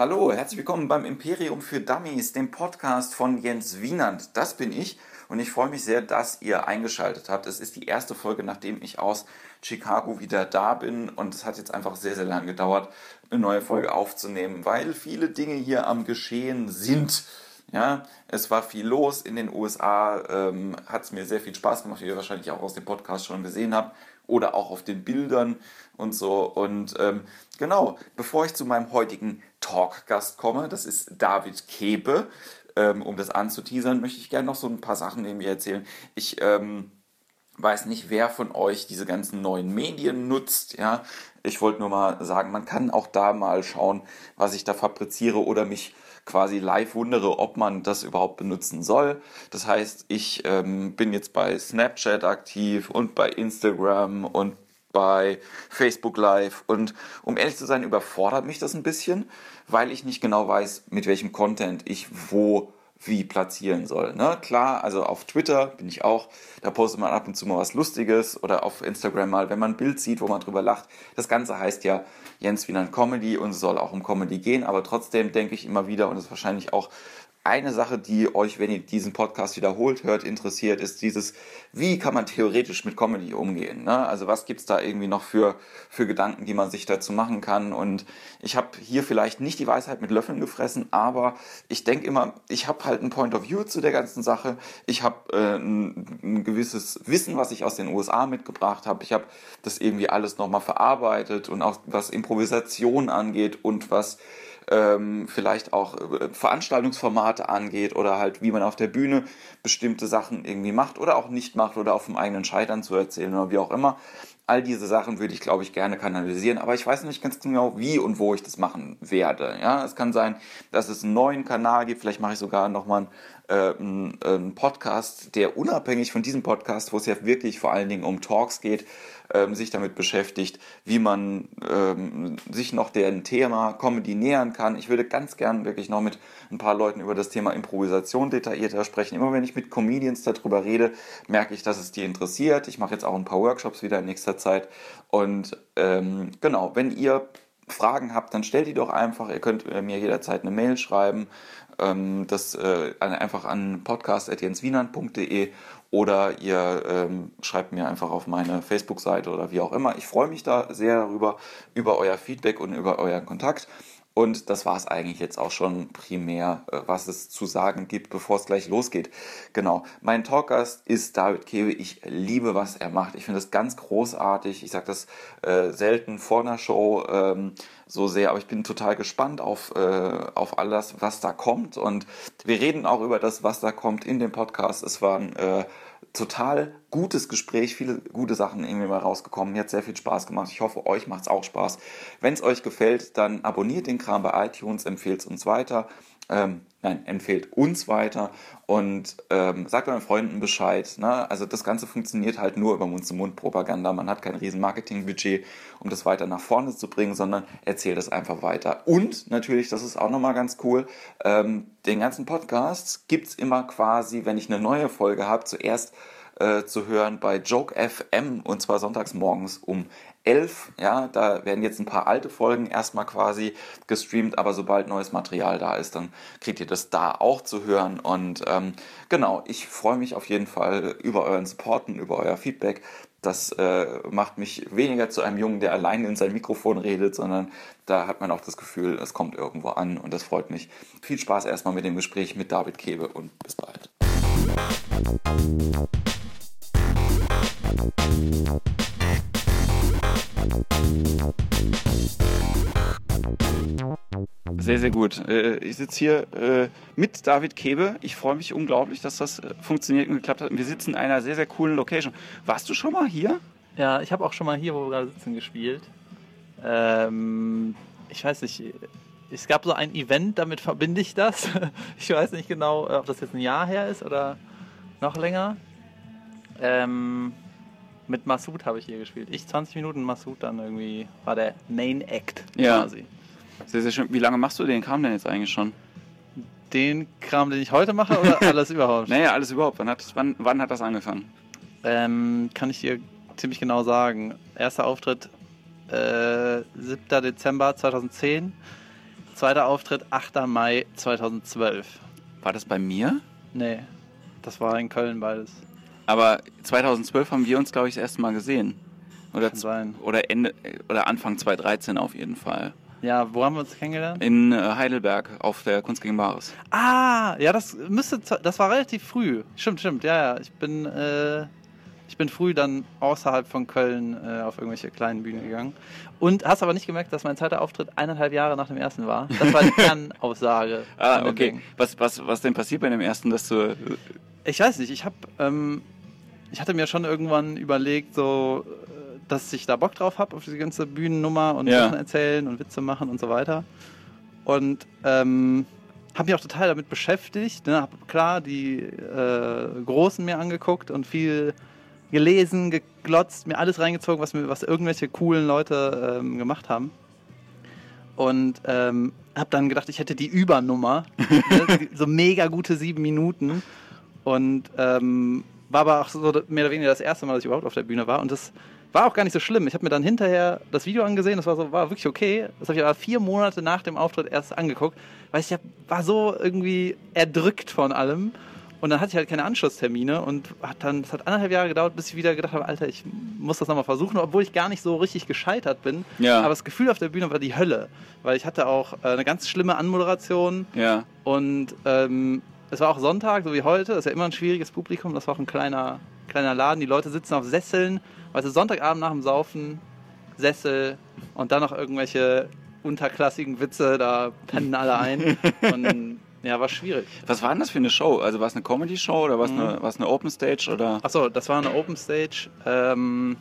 hallo, herzlich willkommen beim Imperium für Dummies, dem Podcast von Jens Wienand. Das bin ich und ich freue mich sehr, dass ihr eingeschaltet habt. Es ist die erste Folge, nachdem ich aus Chicago wieder da bin und es hat jetzt einfach sehr, sehr lange gedauert, eine neue Folge aufzunehmen, weil viele Dinge hier am Geschehen sind. Ja, es war viel los in den USA, ähm, hat es mir sehr viel Spaß gemacht, wie ihr wahrscheinlich auch aus dem Podcast schon gesehen habt oder auch auf den Bildern und so. Und ähm, genau, bevor ich zu meinem heutigen Talkgast komme, das ist David Kebe, ähm, um das anzuteasern, möchte ich gerne noch so ein paar Sachen neben mir erzählen. Ich ähm, weiß nicht, wer von euch diese ganzen neuen Medien nutzt. Ja, ich wollte nur mal sagen, man kann auch da mal schauen, was ich da fabriziere oder mich quasi live wundere, ob man das überhaupt benutzen soll. Das heißt, ich ähm, bin jetzt bei Snapchat aktiv und bei Instagram und bei Facebook Live und um ehrlich zu sein, überfordert mich das ein bisschen, weil ich nicht genau weiß, mit welchem Content ich wo wie platzieren soll. Ne? Klar, also auf Twitter bin ich auch, da postet man ab und zu mal was Lustiges oder auf Instagram mal, wenn man ein Bild sieht, wo man drüber lacht. Das Ganze heißt ja Jens Wiener Comedy und es soll auch um Comedy gehen, aber trotzdem denke ich immer wieder und das ist wahrscheinlich auch eine Sache, die euch, wenn ihr diesen Podcast wiederholt hört, interessiert, ist dieses, wie kann man theoretisch mit Comedy umgehen? Ne? Also was gibt's da irgendwie noch für, für Gedanken, die man sich dazu machen kann? Und ich habe hier vielleicht nicht die Weisheit mit Löffeln gefressen, aber ich denke immer, ich habe halt ein Point of View zu der ganzen Sache. Ich habe äh, ein, ein, gewisses Wissen, was ich aus den USA mitgebracht habe. Ich habe das irgendwie alles nochmal verarbeitet und auch was Improvisation angeht und was ähm, vielleicht auch äh, Veranstaltungsformate angeht oder halt wie man auf der Bühne bestimmte Sachen irgendwie macht oder auch nicht macht oder auf dem eigenen Scheitern zu erzählen oder wie auch immer. All diese Sachen würde ich, glaube ich, gerne kanalisieren, aber ich weiß nicht ganz genau, wie und wo ich das machen werde. Ja, es kann sein, dass es einen neuen Kanal gibt. Vielleicht mache ich sogar nochmal einen, einen Podcast, der unabhängig von diesem Podcast, wo es ja wirklich vor allen Dingen um Talks geht, ähm, sich damit beschäftigt, wie man ähm, sich noch dem Thema Comedy nähern kann. Ich würde ganz gern wirklich noch mit ein paar Leuten über das Thema Improvisation detaillierter sprechen. Immer wenn ich mit Comedians darüber rede, merke ich, dass es die interessiert. Ich mache jetzt auch ein paar Workshops wieder in nächster Zeit. Und ähm, genau, wenn ihr Fragen habt, dann stellt die doch einfach. Ihr könnt äh, mir jederzeit eine Mail schreiben. Ähm, das äh, einfach an podcast.jenswienand.de oder ihr ähm, schreibt mir einfach auf meine Facebook-Seite oder wie auch immer. Ich freue mich da sehr darüber, über euer Feedback und über euren Kontakt. Und das war es eigentlich jetzt auch schon primär, äh, was es zu sagen gibt, bevor es gleich losgeht. Genau, mein Talkgast ist David Kewe. Ich liebe, was er macht. Ich finde das ganz großartig. Ich sage das äh, selten vor einer Show ähm, so sehr, aber ich bin total gespannt auf, äh, auf alles, was da kommt. Und wir reden auch über das, was da kommt in dem Podcast. Es waren äh, total gutes Gespräch, viele gute Sachen irgendwie mal rausgekommen. Mir hat sehr viel Spaß gemacht. Ich hoffe, euch macht es auch Spaß. Wenn es euch gefällt, dann abonniert den Kram bei iTunes, empfehlt es uns weiter. Ähm, nein, empfehlt uns weiter und ähm, sagt euren Freunden Bescheid. Ne? Also das Ganze funktioniert halt nur über Mund-zu-Mund-Propaganda. Man hat kein riesen Marketingbudget, um das weiter nach vorne zu bringen, sondern erzählt es einfach weiter. Und natürlich, das ist auch nochmal ganz cool, ähm, den ganzen Podcast gibt es immer quasi, wenn ich eine neue Folge habe, zuerst äh, zu hören bei Joke FM und zwar sonntags morgens um 11. Ja, da werden jetzt ein paar alte Folgen erstmal quasi gestreamt, aber sobald neues Material da ist, dann kriegt ihr das da auch zu hören. Und ähm, genau, ich freue mich auf jeden Fall über euren Support und über euer Feedback. Das äh, macht mich weniger zu einem Jungen, der allein in sein Mikrofon redet, sondern da hat man auch das Gefühl, es kommt irgendwo an und das freut mich. Viel Spaß erstmal mit dem Gespräch mit David Kebe und bis bald. Sehr, sehr gut. Äh, ich sitze hier äh, mit David Kebe. Ich freue mich unglaublich, dass das äh, funktioniert und geklappt hat. Wir sitzen in einer sehr, sehr coolen Location. Warst du schon mal hier? Ja, ich habe auch schon mal hier, wo wir gerade sitzen, gespielt. Ähm, ich weiß nicht, es gab so ein Event, damit verbinde ich das. Ich weiß nicht genau, ob das jetzt ein Jahr her ist oder noch länger. Ähm, mit Massoud habe ich hier gespielt. Ich 20 Minuten, Massoud dann irgendwie war der Main Act ja. quasi. Sehr, sehr schön. Wie lange machst du den Kram denn jetzt eigentlich schon? Den Kram, den ich heute mache oder alles überhaupt? Naja, alles überhaupt. Wann hat, wann, wann hat das angefangen? Ähm, kann ich dir ziemlich genau sagen. Erster Auftritt äh, 7. Dezember 2010. Zweiter Auftritt 8. Mai 2012. War das bei mir? Nee, das war in Köln beides. Aber 2012 haben wir uns, glaube ich, das erste Mal gesehen. Oder, oder Ende oder Anfang 2013 auf jeden Fall. Ja, wo haben wir uns kennengelernt? In äh, Heidelberg auf der Kunst gegen Bares. Ah, ja, das müsste, das war relativ früh. Stimmt, stimmt, ja, ja. Ich bin, äh, ich bin früh dann außerhalb von Köln äh, auf irgendwelche kleinen Bühnen gegangen. Und hast aber nicht gemerkt, dass mein zweiter Auftritt eineinhalb Jahre nach dem ersten war. Das war die Kernaussage. Ah, okay. Ding. Was, was, was denn passiert bei dem ersten, dass du. Ich weiß nicht, ich habe, ähm, ich hatte mir schon irgendwann überlegt, so, äh, dass ich da Bock drauf habe auf diese ganze Bühnennummer und Ja. Sachen erzählen und Witze machen und so weiter. Und ähm, habe mich auch total damit beschäftigt. Ne? Habe klar die äh, Großen mir angeguckt und viel gelesen, geglotzt, mir alles reingezogen, was, mir, was irgendwelche coolen Leute ähm, gemacht haben. Und ähm, habe dann gedacht, ich hätte die Übernummer. ne? so mega gute sieben Minuten. Und ähm, war aber auch so mehr oder weniger das erste Mal, dass ich überhaupt auf der Bühne war. Und das war auch gar nicht so schlimm. Ich habe mir dann hinterher das Video angesehen, das war, so, war wirklich okay. Das habe ich aber vier Monate nach dem Auftritt erst angeguckt, weil ich war so irgendwie erdrückt von allem. Und dann hatte ich halt keine Anschlusstermine und hat dann, es hat anderthalb Jahre gedauert, bis ich wieder gedacht habe, Alter, ich muss das nochmal versuchen, obwohl ich gar nicht so richtig gescheitert bin. Ja. Aber das Gefühl auf der Bühne war die Hölle, weil ich hatte auch äh, eine ganz schlimme Anmoderation Ja. und ähm, es war auch Sonntag, so wie heute. Das ist ja immer ein schwieriges Publikum. Das war auch ein kleiner, kleiner Laden. Die Leute sitzen auf Sesseln. Weißt du, Sonntagabend nach dem Saufen, Sessel und dann noch irgendwelche unterklassigen Witze. Da pennen alle ein. Und ja, war schwierig. Was war denn das für eine Show? Also war es eine Comedy-Show oder war es Mhm. eine, war's eine Open Stage oder? Achso, das war eine Open Stage. Ähm,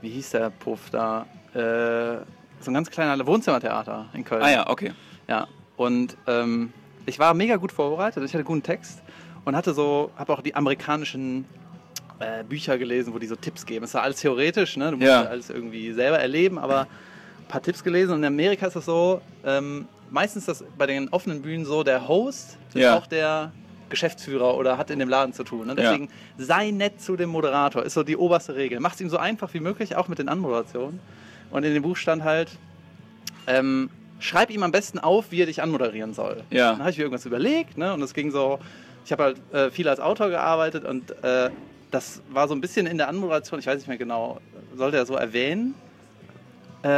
wie hieß der Puff da? Äh, so ein ganz kleiner Wohnzimmertheater in Köln. Ah ja, okay. Ja, und ähm, ich war mega gut vorbereitet. Ich hatte guten Text und hatte so, habe auch die amerikanischen äh, Bücher gelesen, wo die so Tipps geben. Es war alles theoretisch, ne? Du musst Ja. ja. alles irgendwie selber erleben, aber ein paar Tipps gelesen. Und in Amerika ist das so, ähm, meistens das bei den offenen Bühnen so, der Host ist Ja. auch der Geschäftsführer oder hat in dem Laden zu tun. Ne? Ja. Deswegen sei nett zu dem Moderator, ist so die oberste Regel. Macht es ihm so einfach wie möglich, auch mit den Anmoderationen. Und in dem Buch stand halt, ähm, schreib ihm am besten auf, wie er dich anmoderieren soll. Ja. Dann habe ich mir irgendwas überlegt, ne? Und es ging so, ich habe halt äh, viel als Autor gearbeitet und äh, das war so ein bisschen in der Anmoderation, ich weiß nicht mehr genau, sollte er so erwähnen? Äh,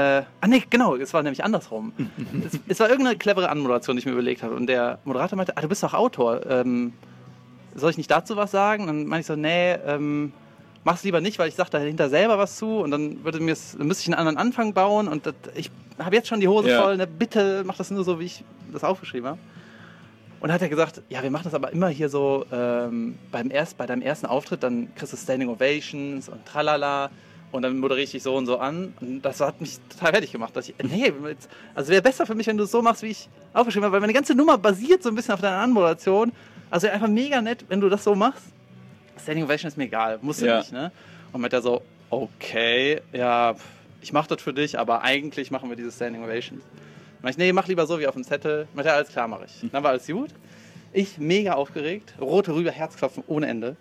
ah nee, genau, es war nämlich andersrum. es, es war irgendeine clevere Anmoderation, die ich mir überlegt habe. Und der Moderator meinte, ah, du bist doch Autor. Ähm, soll ich nicht dazu was sagen? Dann meinte ich so, nee, ähm, mach's lieber nicht, weil ich sage dahinter selber was zu und dann würde mir dann müsste ich einen anderen Anfang bauen und das, ich habe jetzt schon die Hose Ja. voll, ne, bitte mach das nur so, wie ich das aufgeschrieben habe. Und dann hat er gesagt, ja, wir machen das aber immer hier so ähm, beim erst, bei deinem ersten Auftritt, dann kriegst du Standing Ovations und tralala und dann moderiere ich dich so und so an. Und das hat mich total fertig gemacht. Dass ich, nee, jetzt, also wäre besser für mich, wenn du es so machst, wie ich aufgeschrieben habe, weil meine ganze Nummer basiert so ein bisschen auf deiner Anmoderation. Also einfach mega nett, wenn du das so machst. Standing Ovation ist mir egal, musst du Ja. nicht, ne? Und mit der so, okay, ja, pf, ich mach das für dich, aber eigentlich machen wir diese Standing Ovations. Mach ich, nee, mach lieber so wie auf dem Zettel. Meint er, alles klar, mache ich. Dann war alles gut. Ich mega aufgeregt, rote Rübe, Herzklopfen ohne Ende.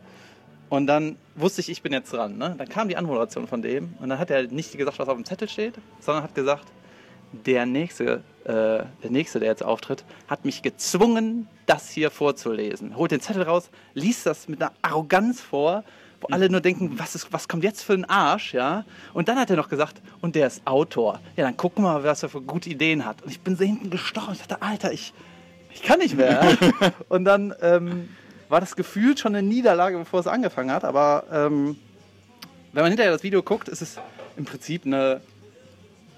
Und dann wusste ich, ich bin jetzt dran. Ne? Dann kam die Anmoderation von dem und dann hat er nicht gesagt, was auf dem Zettel steht, sondern hat gesagt, der nächste, äh, der nächste, der jetzt auftritt, hat mich gezwungen, das hier vorzulesen. Holt den Zettel raus, liest das mit einer Arroganz vor, wo alle nur denken, was, ist, was kommt jetzt für ein Arsch, ja? Und dann hat er noch gesagt, und der ist Autor. Ja, dann gucken wir mal, was er für gute Ideen hat. Und ich bin so hinten gestorben. Ich dachte, Alter, ich, ich kann nicht mehr. und dann ähm, war das gefühlt schon eine Niederlage, bevor es angefangen hat. Aber ähm, wenn man hinterher das Video guckt, ist es im Prinzip eine,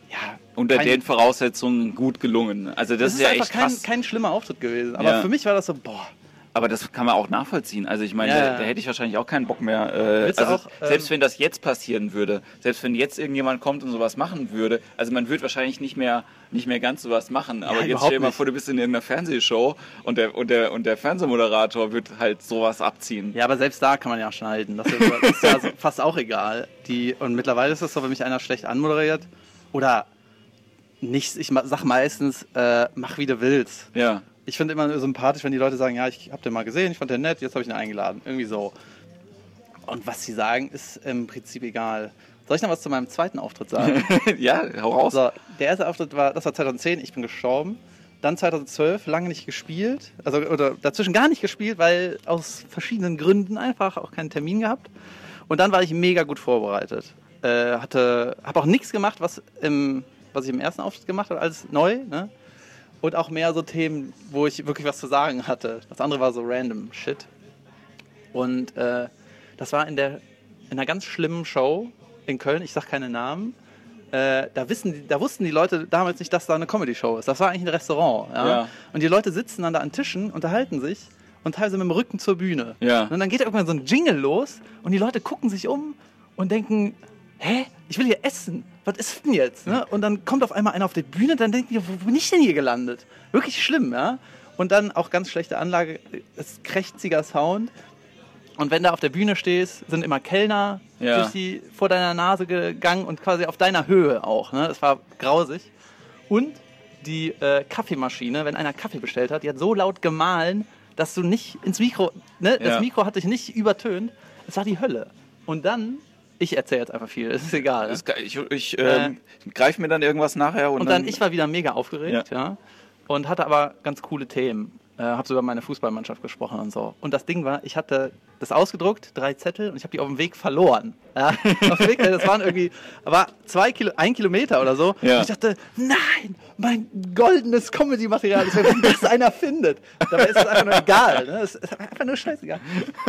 ja, Unter den Voraussetzungen gut gelungen. Also das es ist, ja einfach echt kein, krass. kein schlimmer Auftritt gewesen. Aber Ja. für mich war das so, boah. Aber das kann man auch nachvollziehen. Also ich meine, Ja, da, ja. da hätte ich wahrscheinlich auch keinen Bock mehr. Äh, also auch, ähm, selbst wenn das jetzt passieren würde, selbst wenn jetzt irgendjemand kommt und sowas machen würde, also man würde wahrscheinlich nicht mehr nicht mehr ganz sowas machen. Aber jetzt überhaupt stell dir mal vor, du bist in irgendeiner Fernsehshow und der und der und der Fernsehmoderator wird halt sowas abziehen. Ja, aber selbst da kann man ja schneiden. Das ist, das ist ja so fast auch egal. Die, und mittlerweile ist es so, wenn mich einer schlecht anmoderiert oder nicht, ich sag meistens, äh, mach wie du willst. Ja. Ich finde immer sympathisch, wenn die Leute sagen, ja, ich hab den mal gesehen, ich fand den nett, jetzt habe ich ihn eingeladen. Irgendwie so. Und was sie sagen, ist im Prinzip egal. Soll ich noch was zu meinem zweiten Auftritt sagen? ja, hau raus. so, der erste Auftritt war, das war 2010, ich bin gestorben. Dann 2012 lange nicht gespielt, also oder dazwischen gar nicht gespielt, weil aus verschiedenen Gründen einfach auch keinen Termin gehabt. Und dann war ich mega gut vorbereitet. Äh, hatte, habe auch nichts gemacht, was im, was ich im ersten Auftritt gemacht habe, alles neu. Ne? Und auch mehr so Themen, wo ich wirklich was zu sagen hatte. Das andere war so random Shit. Und äh, das war in der in einer ganz schlimmen Show in Köln. Ich sag keine Namen. Äh, da, wissen da wussten die Leute damals nicht, dass da eine Comedy-Show ist. Das war eigentlich ein Restaurant. Ja? Ja. Und die Leute sitzen dann da an Tischen, unterhalten sich und teilweise mit dem Rücken zur Bühne. Ja. Und dann geht irgendwann so ein Jingle los und die Leute gucken sich um und denken, hä, ich will hier essen. Was ist denn jetzt? Ne? Und dann kommt auf einmal einer auf die Bühne, dann denken die, wo bin ich denn hier gelandet? Wirklich schlimm, ja. Und dann auch ganz schlechte Anlage, ist krächziger Sound. Und wenn du auf der Bühne stehst, sind immer Kellner Ja. durch die, vor deiner Nase gegangen und quasi auf deiner Höhe auch. Ne? Das war grausig. Und die äh, Kaffeemaschine, wenn einer Kaffee bestellt hat, die hat so laut gemahlen, dass du nicht ins Mikro, ne? Ja. das Mikro hat dich nicht übertönt. Es war die Hölle. Und dann, ich erzähle jetzt einfach viel, es ist egal. Ne? Das kann- Ich, ich ähm, greife mir dann irgendwas nachher und, Und dann, ich war wieder mega aufgeregt, ja. Und hatte aber ganz coole Themen. Äh, habe sogar meine Fußballmannschaft gesprochen und so. Und das Ding war, ich hatte das ausgedruckt, drei Zettel, und ich habe die auf dem Weg verloren. Ja, auf dem Weg, das waren irgendwie, war zwei Kilo, ein Kilometer oder so. Ja. Und ich dachte, nein, mein goldenes Comedy-Material, ist, wenn das einer findet. Dabei ist es einfach nur egal. Ne? Es ist einfach nur scheißegal.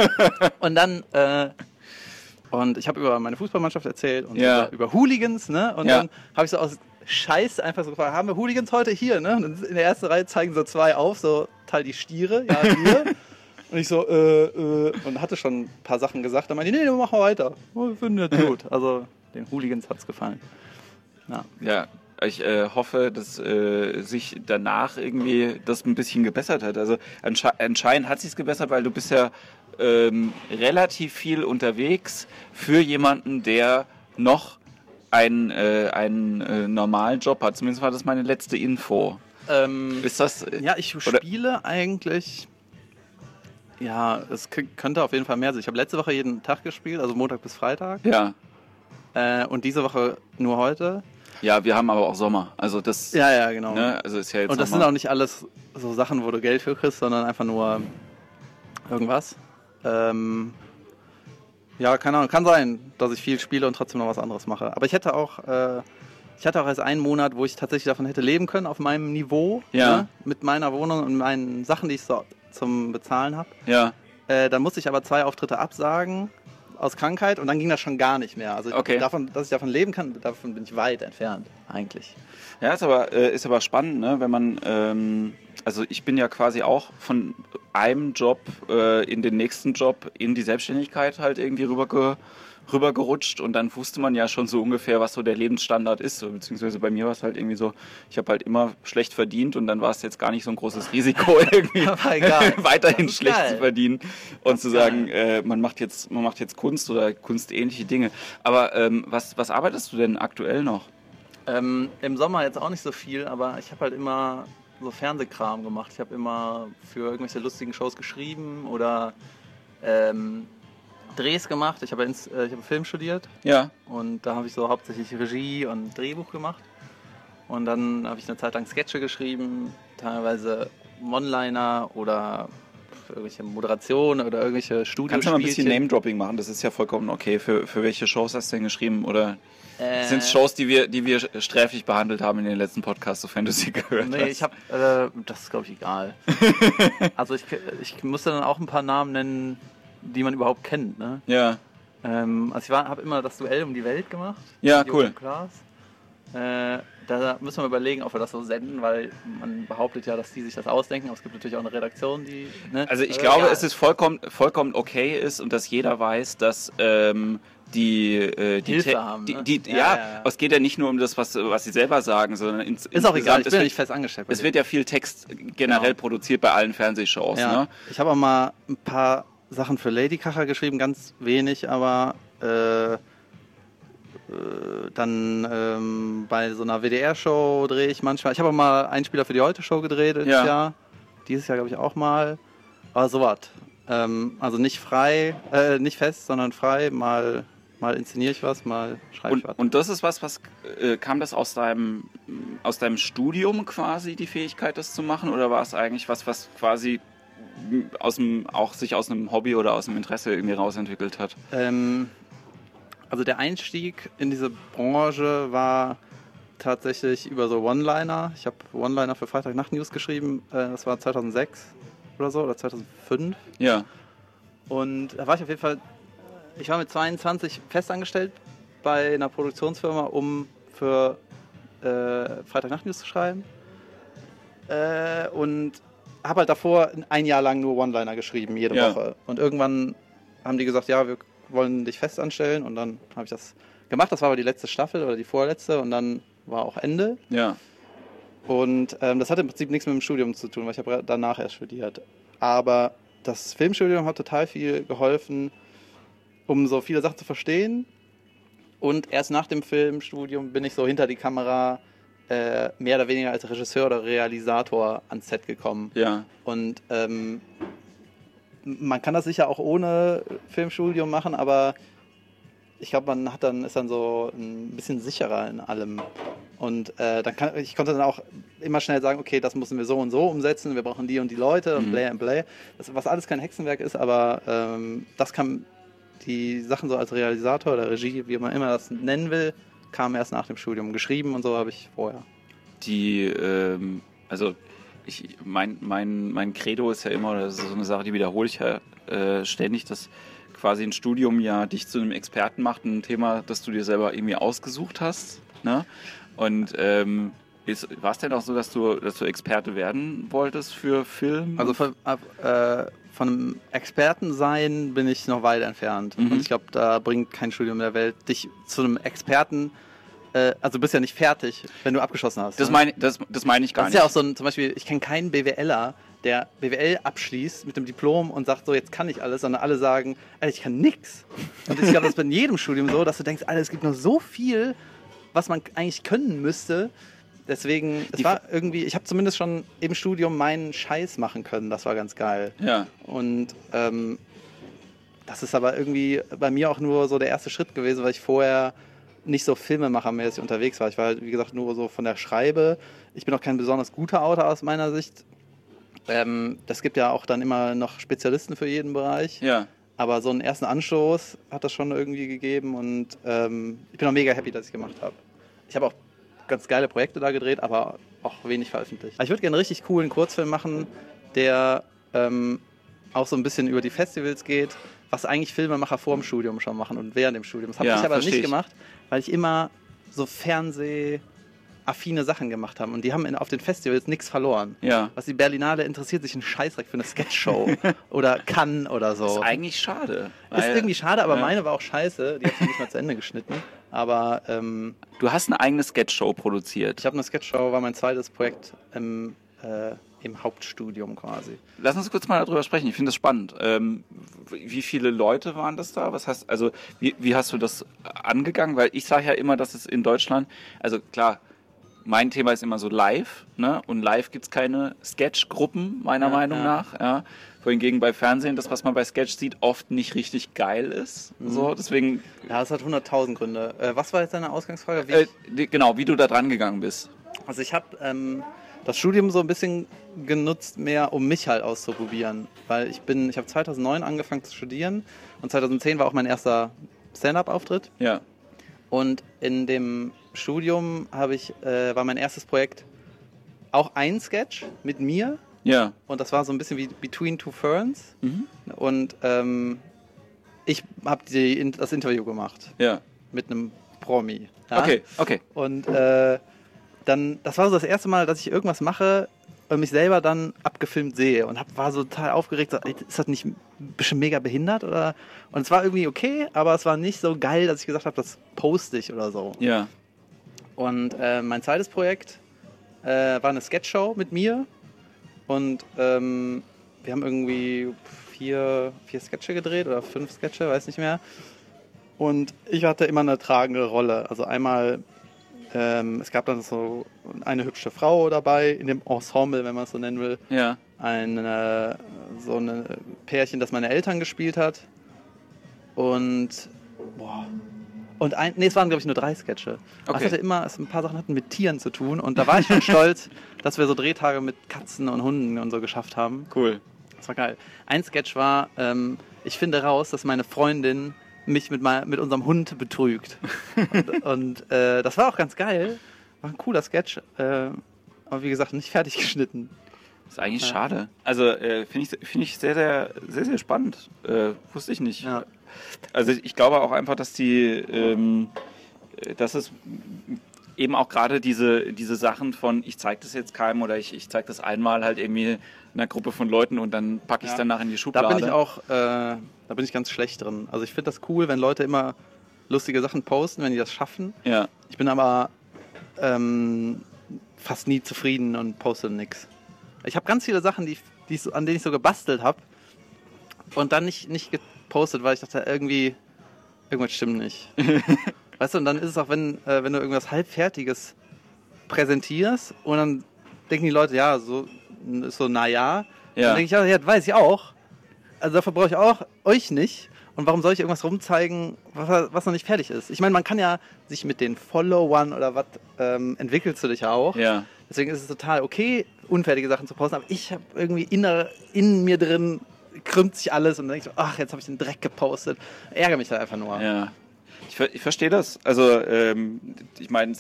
Und dann, äh, und ich habe über meine Fußballmannschaft erzählt und Ja. über, über Hooligans, ne? Und Ja. dann habe ich so aus Scheiß einfach so gefragt, haben wir Hooligans heute hier, ne? Und in der ersten Reihe zeigen so zwei auf, so teil die Stiere, ja, wir. und ich so, äh, äh, und hatte schon ein paar Sachen gesagt. Dann meinte ich, nee, machen wir weiter. Oh, wir finden das gut. Also den Hooligans hat's gefallen. Ja. Ja, ich äh, hoffe, dass äh, sich danach irgendwie das ein bisschen gebessert hat. Also ansche anscheinend hat sich gebessert, weil du bist ja ähm, relativ viel unterwegs für jemanden, der noch einen, äh, einen äh, normalen Job hat. Zumindest war das meine letzte Info. Ähm, Ist das? äh, Ja, ich Oder- spiele eigentlich. Ja, es könnte auf jeden Fall mehr sein. Ich habe letzte Woche jeden Tag gespielt, also Montag bis Freitag. Ja. Äh, und diese Woche nur heute. Ja, wir haben aber auch Sommer. Also das. Ja, ja, genau. Ne, also ist ja jetzt und das noch sind auch nicht alles so Sachen, wo du Geld für kriegst, sondern einfach nur irgendwas. Ähm, ja, keine Ahnung. Kann sein, dass ich viel spiele und trotzdem noch was anderes mache. Aber ich hätte auch, äh, ich hatte auch erst einen Monat, wo ich tatsächlich davon hätte leben können, auf meinem Niveau. Ja. Ne? Mit meiner Wohnung und meinen Sachen, die ich so zum Bezahlen habe. Ja. Äh, dann musste ich aber zwei Auftritte absagen aus Krankheit und dann ging das schon gar nicht mehr. Also Okay. davon, dass ich davon leben kann, davon bin ich weit entfernt, eigentlich. Ja, ist aber, äh, ist aber spannend, ne? wenn man, ähm, also ich bin ja quasi auch von einem Job äh, in den nächsten Job in die Selbstständigkeit halt irgendwie rüberge rübergerutscht und dann wusste man ja schon so ungefähr, was so der Lebensstandard ist. So, beziehungsweise bei mir war es halt irgendwie so, ich habe halt immer schlecht verdient und dann war es jetzt gar nicht so ein großes Risiko, irgendwie weiterhin schlecht geil. zu verdienen und zu sagen, äh, man macht jetzt, man macht jetzt Kunst oder kunstähnliche Dinge. Aber ähm, was, was arbeitest du denn aktuell noch? Ähm, Im Sommer jetzt auch nicht so viel, aber ich habe halt immer so Fernsehkram gemacht. Ich habe immer für irgendwelche lustigen Shows geschrieben oder ähm, Drehs gemacht. Ich habe ins- äh, ich habe Film studiert Ja. und da habe ich so hauptsächlich Regie und Drehbuch gemacht. Und dann habe ich eine Zeit lang Sketche geschrieben, teilweise One-Liner oder für irgendwelche Moderationen oder irgendwelche Studiospielchen. Kannst du mal ein bisschen Name-Dropping machen? Das ist ja vollkommen okay. Für, für welche Shows hast du denn geschrieben? Oder Äh, sind Shows, die wir, die wir sträflich behandelt haben in den letzten Podcasts, sofern du sie gehört Nee, hast? ich habe, äh, das ist glaube ich egal. also ich, ich musste dann auch ein paar Namen nennen, die man überhaupt kennt. Ne? ja. Ähm, also ich habe immer das Duell um die Welt gemacht. Ja, cool. Äh, da müssen wir überlegen, ob wir das so senden, weil man behauptet ja, dass die sich das ausdenken, aber es gibt natürlich auch eine Redaktion, die. Ne? Also ich Äh, glaube, egal. es ist vollkommen, vollkommen okay ist und dass jeder weiß, dass ähm, die, äh, die, Hilfe haben, die, ne? die Ja, ja, ja, ja. es geht ja nicht nur um das, was, was sie selber sagen, sondern ins, Ist auch egal, ich es bin ja wird, nicht fest angestellt. es denen. wird ja viel Text generell Genau. produziert bei allen Fernsehshows. Ja. Ne? Ich habe auch mal ein paar Sachen für Lady Kacher geschrieben, ganz wenig, aber äh, äh, dann ähm, bei so einer WDR-Show drehe ich manchmal. Ich habe auch mal einen Spieler für die Heute-Show gedreht dieses Ja. Jahr. Dieses Jahr glaube ich auch mal. Aber sowas. Ähm, also nicht frei, äh, nicht fest, sondern frei, mal Mal inszeniere ich was, mal schreibe ich was. und das ist was, was äh, kam das aus deinem, aus deinem Studium quasi, die Fähigkeit, das zu machen? Oder war es eigentlich was, was quasi aus dem, auch sich aus einem Hobby oder aus einem Interesse irgendwie rausentwickelt hat? Ähm, also der Einstieg in diese Branche war tatsächlich über so One-Liner. Ich habe One-Liner für Freitag Nacht News geschrieben. Äh, das war 2006 oder so oder 2005. Ja. Und da war ich auf jeden Fall, ich war mit 22 festangestellt bei einer Produktionsfirma, um für äh, Freitag Nacht News zu schreiben. Äh, und habe halt davor ein Jahr lang nur One-Liner geschrieben, jede Ja. Woche. Und irgendwann haben die gesagt, ja, wir wollen dich festanstellen. Und dann habe ich das gemacht. Das war aber die letzte Staffel oder die vorletzte. Und dann war auch Ende. Ja. Und ähm, das hat im Prinzip nichts mit dem Studium zu tun, weil ich habe danach erst studiert. Aber das Filmstudium hat total viel geholfen, um so viele Sachen zu verstehen. Und erst nach dem Filmstudium bin ich so hinter die Kamera äh, mehr oder weniger als Regisseur oder Realisator ans Set gekommen. Ja. Und ähm, man kann das sicher auch ohne Filmstudium machen, aber ich glaube, man hat dann ist dann so ein bisschen sicherer in allem. Und äh, dann kann ich konnte dann auch immer schnell sagen, okay, das müssen wir so und so umsetzen, wir brauchen die und die Leute und Mhm. blä und blä. Das, was alles kein Hexenwerk ist, aber ähm, das kann die Sachen so als Realisator oder Regie, wie man immer das nennen will, kam erst nach dem Studium. Geschrieben und so habe ich vorher. Die, ähm, also ich, mein, mein, mein Credo ist ja immer, oder das ist so eine Sache, die wiederhole ich ja äh, ständig, dass quasi ein Studium ja dich zu einem Experten macht, ein Thema, das du dir selber irgendwie ausgesucht hast. Ne? Und ähm, war es denn auch so, dass du, dass du Experte werden wolltest für Film? Also von, ab, äh, von einem Experten sein bin ich noch weit entfernt. Mhm. Und ich glaube, da bringt kein Studium der Welt dich zu einem Experten. Äh, also du bist ja nicht fertig, wenn du abgeschossen hast. das ne? meine das, das meine ich gar das ist nicht. ja auch so ein, zum Beispiel, ich kenne keinen BWLer, der BWL abschließt mit dem Diplom und sagt, so jetzt kann ich alles, sondern alle sagen, Alter, ich kann nix. Und ich glaube, das ist bei jedem Studium so, dass du denkst, Alter, es gibt noch so viel, was man eigentlich können müsste. Deswegen, es Die war irgendwie, ich habe zumindest schon im Studium meinen Scheiß machen können, das war ganz geil. ja. Und ähm, das ist aber irgendwie bei mir auch nur so der erste Schritt gewesen, weil ich vorher nicht so filmemachermäßig unterwegs war. Ich war halt, wie gesagt, nur so von der Schreibe. Ich bin auch kein besonders guter Autor aus meiner Sicht. Ähm, das gibt ja auch dann immer noch Spezialisten für jeden Bereich. Ja. Aber so einen ersten Anstoß hat das schon irgendwie gegeben und ähm, ich bin auch mega happy, dass ich gemacht habe. Ich habe auch ganz geile Projekte da gedreht, aber auch wenig veröffentlicht. Ich würde gerne einen richtig coolen Kurzfilm machen, der ähm, auch so ein bisschen über die Festivals geht, was eigentlich Filmemacher vor dem Studium schon machen und während dem Studium. Das habe Ja, ich aber nicht ich. gemacht, weil ich immer so fernsehaffine Sachen gemacht habe und die haben in, auf den Festivals nichts verloren. Ja. Was die Berlinale interessiert sich ein Scheißdreck für eine Sketchshow oder Cannes oder so. Ist eigentlich schade. Ist irgendwie schade, aber ja. meine war auch scheiße. Die habe ich nicht mal zu Ende geschnitten. Aber ähm, Du hast eine eigene Sketchshow produziert. ich habe eine Sketchshow, war mein zweites Projekt im, äh, im Hauptstudium quasi. Lass uns kurz mal darüber sprechen. Ich finde das spannend. Ähm, wie viele Leute waren das da? Was hast also wie, wie hast du das angegangen? Weil ich sage ja immer, dass es in Deutschland, also klar, mein Thema ist immer so live, ne? Und live gibt's keine Sketch-Gruppen, meiner Ja, Meinung ja. nach. Ja. Wohingegen bei Fernsehen das, was man bei Sketch sieht, oft nicht richtig geil ist. Mhm. So, deswegen, Ja, das hat 100.000 Gründe. Äh, was war jetzt deine Ausgangsfrage? Wie äh, genau, wie du da dran gegangen bist. also ich habe ähm, das Studium so ein bisschen genutzt, mehr um mich halt auszuprobieren. Weil ich bin, ich habe 2009 angefangen zu studieren und 2010 war auch mein erster Stand-up-Auftritt. Ja. Und in dem Studium habe ich, äh, war mein erstes Projekt auch ein Sketch mit mir. Ja. Und das war so ein bisschen wie Between Two Ferns. Mhm. Und ähm, ich habe das Interview gemacht Ja. mit einem Promi. Ja? Okay, okay. Und äh, dann, das war so das erste Mal, dass ich irgendwas mache und mich selber dann abgefilmt sehe und hab, war so total aufgeregt. So, ey, ist das nicht ein bisschen mega behindert? Oder? Und es war irgendwie okay, aber es war nicht so geil, dass ich gesagt habe, das poste ich oder so. Ja. Und äh, mein zweites Projekt äh, war eine Sketchshow mit mir. Und ähm, wir haben irgendwie vier, vier Sketche gedreht oder fünf Sketche, weiß nicht mehr. Und ich hatte immer eine tragende Rolle. Also einmal, ähm, es gab dann so eine hübsche Frau dabei in dem Ensemble, wenn man es so nennen will. Ja. Ein äh, so ein Pärchen, das meine Eltern gespielt hat. Und boah, Und ein, nee, es waren, glaube ich, nur drei Sketche. Aber Okay. Es hatte immer, es, ein paar Sachen hatten mit Tieren zu tun. Und da war ich schon stolz, dass wir so Drehtage mit Katzen und Hunden und so geschafft haben. Cool. Das war geil. Ein Sketch war, ähm, ich finde raus, dass meine Freundin mich mit, mein, mit unserem Hund betrügt. und und äh, das war auch ganz geil. War ein cooler Sketch. Äh, aber wie gesagt, nicht fertig geschnitten. Ist eigentlich Ja. schade. Also äh, finde ich, finde ich sehr, sehr, sehr, sehr spannend. Äh, wusste ich nicht. Ja. Also ich glaube auch einfach, dass die, ähm, äh, dass es eben auch gerade diese, diese Sachen von, ich zeige das jetzt keinem oder ich, ich zeige das einmal halt irgendwie einer Gruppe von Leuten und dann packe ich es Ja. danach in die Da Schublade. bin ich auch, äh, da bin ich ganz schlecht drin. Also ich finde das cool, wenn Leute immer lustige Sachen posten, wenn die das schaffen. Ja, Ich bin aber ähm, fast nie zufrieden und poste nichts. Ich habe ganz viele Sachen, die, die ich so, an denen ich so gebastelt habe und dann nicht, nicht gepostet, weil ich dachte, irgendwie, irgendwas stimmt nicht. weißt du, und dann ist es auch, wenn, äh, wenn du irgendwas Halbfertiges präsentierst und dann denken die Leute, ja, so so, naja. Ja. Dann denke ich, ja, ja, weiß ich auch. Also dafür brauche ich auch euch nicht. Und warum soll ich irgendwas rumzeigen, was, was noch nicht fertig ist? Ich meine, man kann ja sich mit den Followern oder was ähm, entwickelst du dich ja auch. ja. Deswegen ist es total okay, unfertige Sachen zu posten. Aber ich habe irgendwie inner, in mir drin krümmt sich alles und dann denke ich ach, jetzt habe ich den Dreck gepostet. Ärgere mich da einfach nur. Ja, ich, ich verstehe das. Also, ähm, ich meine,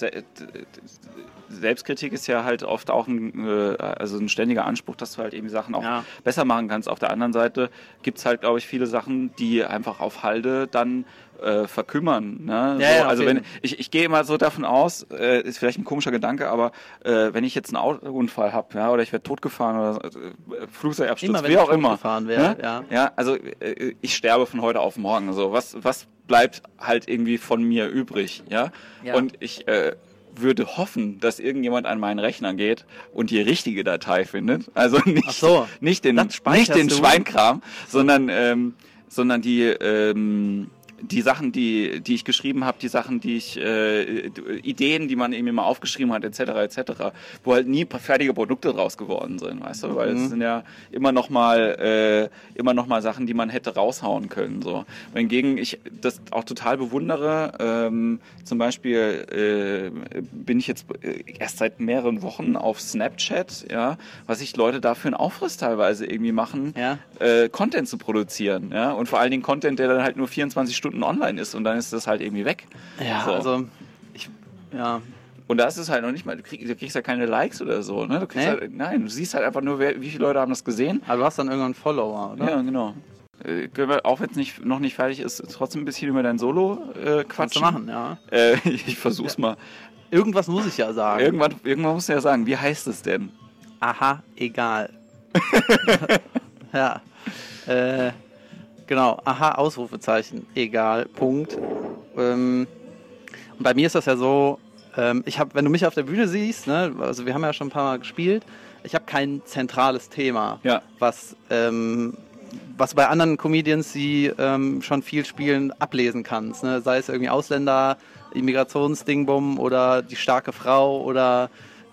Selbstkritik ist ja halt oft auch ein, äh, also ein ständiger Anspruch, dass du halt eben Sachen auch Ja. besser machen kannst. Auf der anderen Seite gibt es halt, glaube ich, viele Sachen, die einfach auf Halde dann äh, verkümmern. Ne? Ja, so, ja, also wenn ich, ich gehe immer so davon aus, äh, ist vielleicht ein komischer Gedanke, aber äh, wenn ich jetzt einen Autounfall habe, ja, oder ich werde totgefahren oder äh, Flugzeugabsturz, wie auch immer, wäre, ne? ja. Ja, also äh, ich sterbe von heute auf morgen. So, was, was bleibt halt irgendwie von mir übrig, ja? Ja. Und ich äh, würde hoffen, dass irgendjemand an meinen Rechner geht und die richtige Datei findet. Also nicht, so, nicht den, nicht den du? Schweinkram, sondern, ähm, sondern die, ähm, die Sachen, die, die ich geschrieben habe, die Sachen, die ich, äh, Ideen, die man eben mal aufgeschrieben hat, etc., etc., wo halt nie fertige Produkte draus geworden sind, weißt du, weil Mhm. es sind ja immer noch mal, äh, immer noch mal Sachen, die man hätte raushauen können, so. Wohingegen ich das auch total bewundere, ähm, zum Beispiel äh, bin ich jetzt äh, erst seit mehreren Wochen auf Snapchat, ja, was sich Leute da für einen Aufriss teilweise irgendwie machen, Ja. äh, Content zu produzieren, ja, und vor allen Dingen Content, der dann halt nur 24 Stunden online ist und dann ist das halt irgendwie weg. Ja, So. also ich, ja, Und da ist es halt noch nicht mal, du, krieg, du kriegst ja keine Likes oder so, ne? Du Nee? halt, nein, du siehst halt einfach nur, wer, wie viele Leute haben das gesehen. aber du hast dann irgendwann Follower, oder? Ja, genau. Äh, können wir, auch wenn es nicht, noch nicht fertig ist, trotzdem ein bisschen über dein Solo äh, Kannst quatschen. du machen, ja. Äh, ich versuch's mal. Irgendwas muss ich ja sagen. Irgendwann, irgendwann musst du ja sagen, wie heißt es denn? Aha, egal. ja. Äh, genau, aha, Ausrufezeichen, egal, Punkt. Ähm, und bei mir ist das ja so, ähm, ich habe, wenn du mich auf der Bühne siehst, ne, also wir haben ja schon ein paar Mal gespielt, ich habe kein zentrales Thema, Ja. was, ähm, was bei anderen Comedians, die ähm, schon viel spielen, ablesen kannst. Ne? Sei es irgendwie Ausländer, Immigrationsdingbum oder die starke Frau oder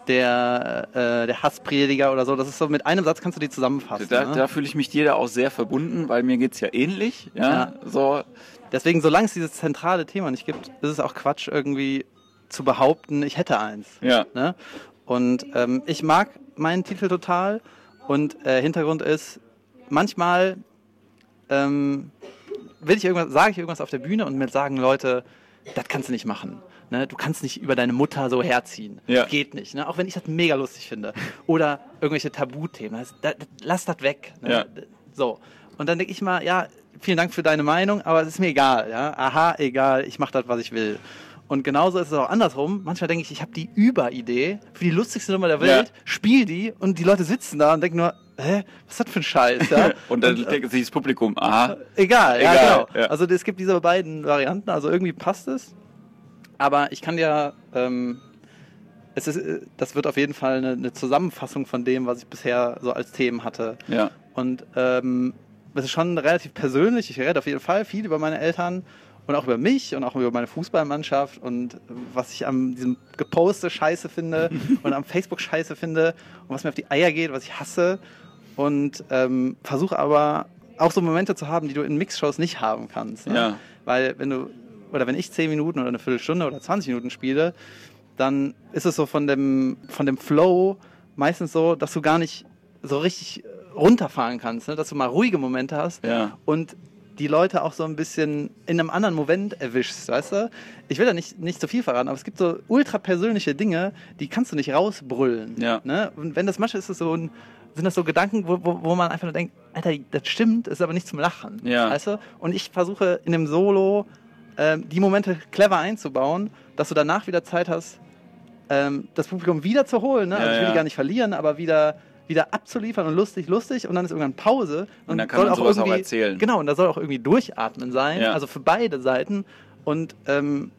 der, äh, der Hassprediger oder so. Das ist so, mit einem Satz kannst du die zusammenfassen. Da, ne? da fühle ich mich dir da auch sehr verbunden, weil mir geht's ja ähnlich. Ja, Ja. so. Deswegen, solange es dieses zentrale Thema nicht gibt, ist es auch Quatsch, irgendwie zu behaupten, ich hätte eins. Ja. Ne? Und ähm, ich mag meinen Titel total. Und äh, Hintergrund ist, manchmal ähm, will ich irgendwas, sage ich irgendwas auf der Bühne und mir sagen Leute, das kannst du nicht machen. Ne? Du kannst nicht über deine Mutter so herziehen. Ja. Geht nicht. Ne? Auch wenn ich das mega lustig finde. Oder irgendwelche Tabuthemen. Das, das, lass das weg. Ne? Ja. So. Und dann denke ich mal, ja, vielen Dank für deine Meinung, aber es ist mir egal. Ja? Aha, egal, ich mache das, was ich will. Und genauso ist es auch andersrum. Manchmal denke ich, ich habe die Überidee für die lustigste Nummer der Welt, Ja. spiel die und die Leute sitzen da und denken nur, hä, was ist das für ein Scheiß? Ja? Und dann äh, denkt sich das Publikum, aha, Egal, ja, Egal, genau. ja. Also es gibt diese beiden Varianten, also irgendwie passt es. Aber ich kann ja, ähm, es ist, äh, das wird auf jeden Fall eine, eine Zusammenfassung von dem, was ich bisher so als Themen hatte. ja. Und ähm, es ist schon relativ persönlich. Ich rede auf jeden Fall viel über meine Eltern und auch über mich und auch über meine Fußballmannschaft und was ich an diesem Geposte scheiße finde und am Facebook scheiße finde und was mir auf die Eier geht, was ich hasse. Und ähm, versuche aber auch so Momente zu haben, die du in Mixshows nicht haben kannst. Ne? Ja. Weil wenn du oder wenn ich 10 Minuten oder eine Viertelstunde oder 20 Minuten spiele, dann ist es so von dem, von dem Flow meistens so, dass du gar nicht so richtig runterfahren kannst, ne? dass du mal ruhige Momente hast Ja. und die Leute auch so ein bisschen in einem anderen Moment erwischst, weißt du? Ich will da nicht, nicht zu viel verraten, aber es gibt so ultra persönliche Dinge, die kannst du nicht rausbrüllen. Ja. Ne? Und wenn das manchmal ist es so ein, sind das so Gedanken, wo, wo, wo man einfach nur denkt, Alter, das stimmt, ist aber nicht zum Lachen. Ja. Weißt du? Und ich versuche in dem Solo ähm, die Momente clever einzubauen, dass du danach wieder Zeit hast, ähm, das Publikum wieder zu holen. Ne? Ja, also ich will ja. die gar nicht verlieren, aber wieder wieder abzuliefern und lustig, lustig und dann ist irgendwann Pause. Und dann kann man sowas auch irgendwie, erzählen. Genau, und da soll auch irgendwie durchatmen sein, Ja. also für beide Seiten. Und ähm,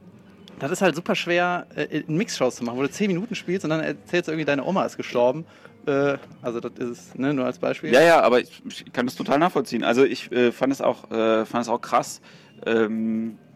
das ist halt super schwer, äh, in Mixshows zu machen, wo du 10 Minuten spielst und dann erzählst du irgendwie, deine Oma ist gestorben. Äh, also das ist es, ne, nur als Beispiel. Ja, ja, aber ich, ich kann das total nachvollziehen. Also ich äh, fand es auch, äh, fand es auch krass. Ähm, äh,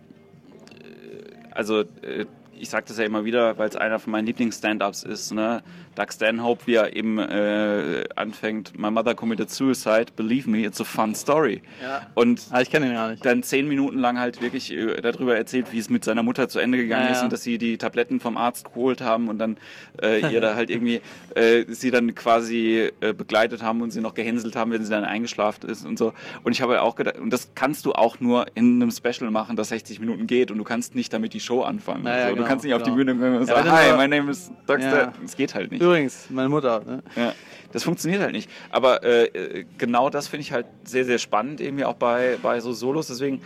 also äh, ich sage das ja immer wieder, weil es einer von meinen Lieblings-Stand-ups ist. Ne? Doug Stanhope, wie er eben äh, anfängt, My mother committed suicide, believe me, it's a fun story. Ja. Und Ah, ich kenne ihn gar nicht. dann zehn Minuten lang halt wirklich äh, darüber erzählt, wie es mit seiner Mutter zu Ende gegangen Ja, ist ja. und dass sie die Tabletten vom Arzt geholt haben und dann äh, ihr da halt irgendwie äh, sie dann quasi äh, begleitet haben und sie noch gehänselt haben, wenn sie dann eingeschlafen ist und so. Und ich habe auch gedacht, und das kannst du auch nur in einem Special machen, das 60 Minuten geht und du kannst nicht damit die Show anfangen. Ja, ja, so, du genau, kannst nicht auf die genau. Bühne gehen und Ja, sagen, du hi, my name is Dr. Ja. Es geht halt nicht. Übrigens, meine Mutter. Ne? Ja, das funktioniert halt nicht. Aber äh, äh, genau das finde ich halt sehr, sehr spannend, irgendwie auch bei, bei so Solos. Deswegen,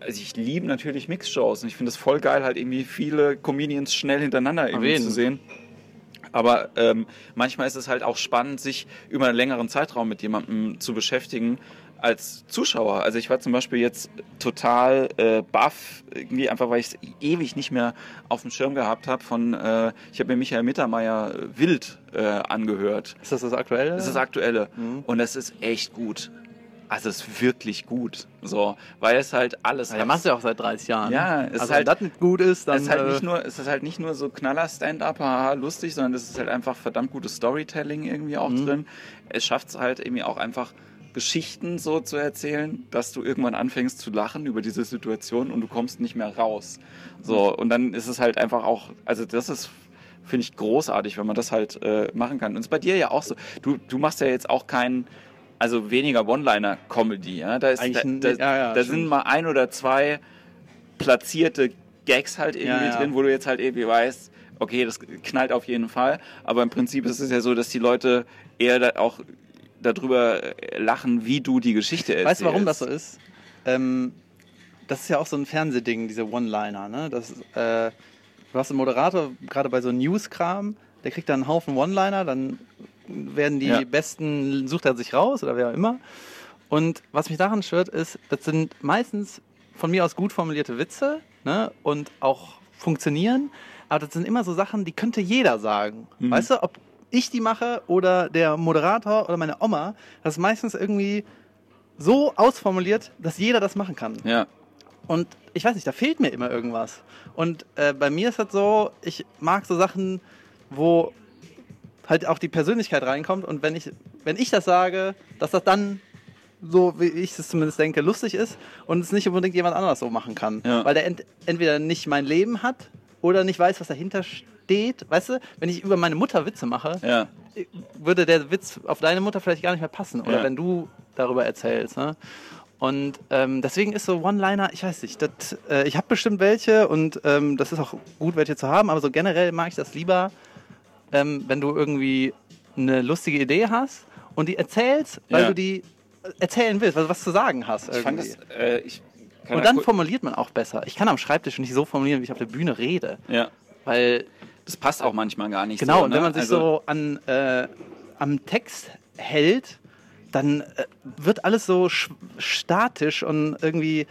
also ich liebe natürlich Mixshows und ich finde es voll geil, halt irgendwie viele Comedians schnell hintereinander irgendwie zu sehen. Aber ähm, manchmal ist es halt auch spannend, sich über einen längeren Zeitraum mit jemandem zu beschäftigen als Zuschauer. Also ich war zum Beispiel jetzt total äh, baff, irgendwie einfach, weil ich es ewig nicht mehr auf dem Schirm gehabt habe von, äh, ich habe mir Michael Mittermeier äh, Wild äh, angehört. Ist das das Aktuelle? Das ist das Aktuelle. Mhm. Und es ist echt gut. Also es ist wirklich gut. So, weil es halt alles Ja, machst du ja auch seit 30 Jahren. Ja, es also ist halt- wenn das nicht gut ist, dann. es ist halt äh, nicht nur, es ist halt nicht nur so Knaller Stand-up, haha, lustig, sondern es ist halt einfach verdammt gutes Storytelling irgendwie auch Mhm. drin. Es schafft es halt irgendwie auch einfach Geschichten so zu erzählen, dass du irgendwann anfängst zu lachen über diese Situation und du kommst nicht mehr raus. So und dann ist es halt einfach auch, also das ist finde ich großartig, wenn man das halt äh, machen kann. Und es ist bei dir ja auch so. Du, du machst ja jetzt auch keinen, also weniger One-Liner-Comedy. Ja? Da, ist, Eigentlich da, da, ja, ja, da sind mal ein oder zwei platzierte Gags halt irgendwie Ja, drin, wo du jetzt halt irgendwie weißt, okay, das knallt auf jeden Fall. Aber im Prinzip ist es ja so, dass die Leute eher da auch darüber äh, lachen, wie du die Geschichte erzählst. Weißt du, warum das so ist? Ähm, das ist ja auch so ein Fernsehding, diese One-Liner. Ne? Das, äh, du hast einen Moderator, gerade bei so News-Kram, der kriegt dann einen Haufen One-Liner, dann werden die Ja. besten, sucht er sich raus oder wer auch immer. Und was mich daran stört, ist, das sind meistens von mir aus gut formulierte Witze ne? und auch funktionieren, aber das sind immer so Sachen, die könnte jeder sagen. Mhm. Weißt du, ob ich die mache oder der Moderator oder meine Oma, das ist meistens irgendwie so ausformuliert, dass jeder das machen kann. Ja, Und ich weiß nicht, da fehlt mir immer irgendwas. Und äh, bei mir ist das so, ich mag so Sachen, wo halt auch die Persönlichkeit reinkommt und wenn ich, wenn ich das sage, dass das dann so, wie ich es zumindest denke, lustig ist und es nicht unbedingt jemand anderes so machen kann. Ja. Weil der ent entweder nicht mein Leben hat oder nicht weiß, was dahinter steht. Weißt du, wenn ich über meine Mutter Witze mache, ja. würde der Witz auf deine Mutter vielleicht gar nicht mehr passen. Oder Ja. wenn du darüber erzählst. Ne? Und ähm, deswegen ist so One-Liner, ich weiß nicht, das, äh, ich habe bestimmt welche und ähm, das ist auch gut, welche zu haben, aber so generell mag ich das lieber, ähm, wenn du irgendwie eine lustige Idee hast und die erzählst, weil Ja. du die erzählen willst, weil du was zu sagen hast. Ich fand das, äh, ich und da dann formuliert man auch besser. Ich kann am Schreibtisch nicht so formulieren, wie ich auf der Bühne rede. ja, Weil das passt auch manchmal gar nicht Genau, so. und ne? wenn man sich Also- so an, äh, am Text hält, dann äh, wird alles so sch- statisch und irgendwie,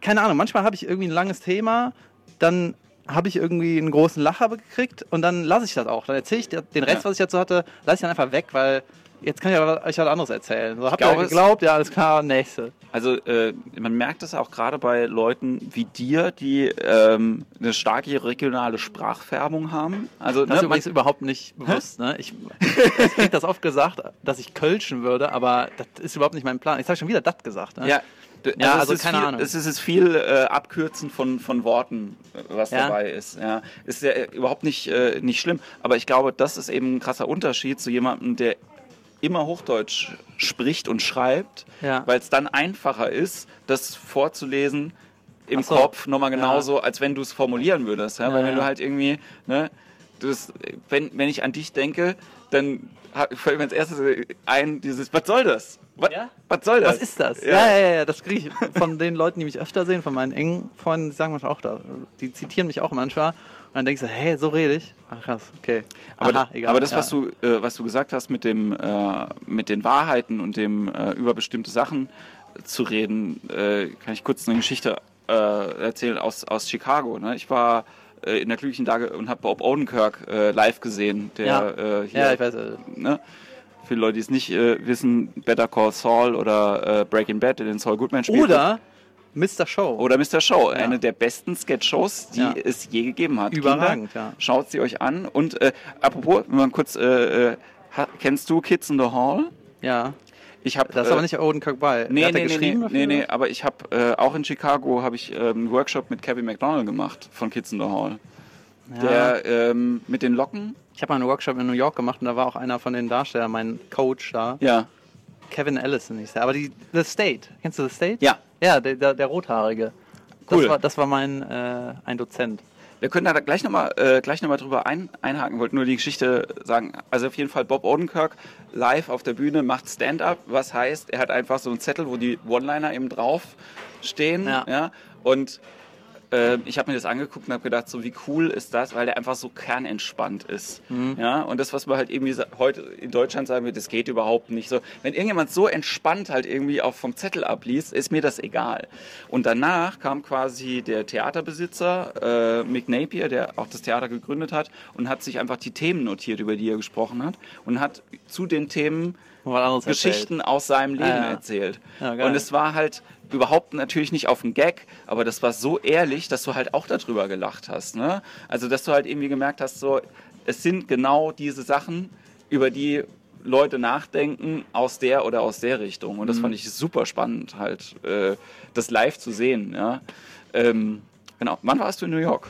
keine Ahnung, manchmal habe ich irgendwie ein langes Thema, dann habe ich irgendwie einen großen Lacher gekriegt und dann lasse ich das auch. Dann erzähle ich den Rest, Ja. was ich dazu hatte, lasse ich dann einfach weg, weil jetzt kann ich aber euch was anderes erzählen. So, habt ihr es- geglaubt? Ja, alles klar, nächste. Also äh, man merkt es auch gerade bei Leuten wie dir, die ähm, eine starke regionale Sprachfärbung haben. Also Das ist ne, man, übrigens überhaupt nicht bewusst. Ne? Ich, ich krieg das oft gesagt, dass ich kölschen würde, aber das ist überhaupt nicht mein Plan. Ich habe schon wieder das gesagt. Ne? ja, Ja, es also ist keine viel, Ahnung. Es ist viel äh, Abkürzen von, von Worten, äh, was Ja? dabei ist. Ja. Ist ja äh, überhaupt nicht, äh, nicht schlimm. Aber ich glaube, das ist eben ein krasser Unterschied zu jemandem, der immer Hochdeutsch spricht und schreibt, Ja. weil es dann einfacher ist, das vorzulesen im so. Kopf nochmal genauso, als wenn du es formulieren würdest. Ja? Ja, weil wenn ja. du halt irgendwie, ne, das, wenn, wenn ich an dich denke, dann fällt mir als erstes ein, dieses, was soll das? Was, Ja? was soll das? Was ist das? Ja. Ja, ja, ja, ja das kriege ich von den Leuten, die mich öfter sehen, von meinen engen Freunden, die sagen manchmal auch da. Die zitieren mich auch manchmal. Dann denkst du, hey, so rede ich. Ach krass, okay. Aber, Aha, da- aber das, was, du, äh, was du gesagt hast mit, dem, äh, mit den Wahrheiten und dem äh, über bestimmte Sachen zu reden, äh, kann ich kurz eine Geschichte äh, erzählen aus, aus Chicago. Ne? Ich war äh, in der glücklichen Lage und habe Bob Odenkirk äh, live gesehen, der Ja. äh, hier, Ja, ich weiß. äh, ne? für die Leute, die es nicht äh, wissen, Better Call Saul oder äh, Breaking Bad, den Saul Goodman spielt. Oder Mr. Show. Oder Mr. Show, Ja. eine der besten Sketch-Shows, die Ja. es je gegeben hat. Überragend, Kinder, ja. Schaut sie euch an. Und äh, apropos, wenn man kurz, äh, äh, kennst du Kids in the Hall? Ja. Ich habe Da ist aber nicht Odenkirk bei. Nee, Hat nee, nee, geschrieben nee, dafür? nee, nee, aber ich habe äh, auch in Chicago habe ich äh, einen Workshop mit Kevin McDonald gemacht von Kids in the Hall. Ja. Der ähm, mit den Locken. Ich habe mal einen Workshop in New York gemacht und da war auch einer von den Darstellern, mein Coach da. Ja. Kevin Allison hieß der. Aber die The State. Kennst du The State? Ja. Ja, der, der, der Rothaarige. Cool. Das war, das war mein äh, ein Dozent. Wir können da gleich nochmal äh, gleich noch mal drüber ein, einhaken. Wollte nur die Geschichte sagen. Also auf jeden Fall Bob Odenkirk live auf der Bühne macht Stand-up, was heißt, er hat einfach so einen Zettel, wo die One-Liner eben drauf stehen. Ja. Und äh, ich habe mir das angeguckt und habe gedacht, so wie cool ist das, weil der einfach so kernentspannt ist. Ja, und das, was man halt irgendwie heute in Deutschland sagen wird, das geht überhaupt nicht so. Wenn irgendjemand so entspannt halt irgendwie auch vom Zettel abliest, ist mir das egal. Und danach kam quasi der Theaterbesitzer, äh, Mick Napier, der auch das Theater gegründet hat und hat sich einfach die Themen notiert, über die er gesprochen hat und hat zu den Themen Geschichten aus seinem Leben ja. erzählt. Ja, und es war halt überhaupt natürlich nicht auf den Gag, aber das war so ehrlich, dass du halt auch darüber gelacht hast. Ne? Also, dass du halt irgendwie gemerkt hast, so, es sind genau diese Sachen, über die Leute nachdenken aus der oder aus der Richtung. Mhm. Und das fand ich super spannend, halt äh, das live zu sehen. Ja? Ähm, genau. Wann warst du in New York?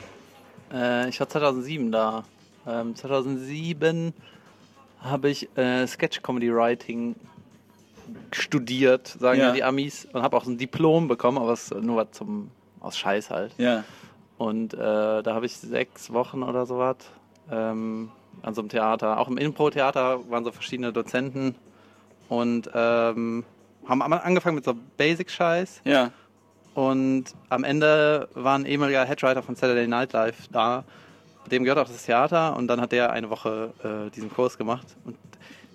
Äh, ich war 2007 da. Ähm, 2007 habe ich äh, Sketch Comedy Writing studiert, sagen Ja. die Amis, und habe auch so ein Diplom bekommen, aber es nur was zum aus Scheiß halt. Ja. Und äh, da habe ich sechs Wochen oder sowas ähm, an so einem Theater. Auch im Impro-Theater waren so verschiedene Dozenten und ähm, haben angefangen mit so Basic-Scheiß. Ja. Und am Ende war ein ehemaliger Headwriter von Saturday Night Live da. Dem gehört auch das Theater und dann hat der eine Woche äh, diesen Kurs gemacht. Und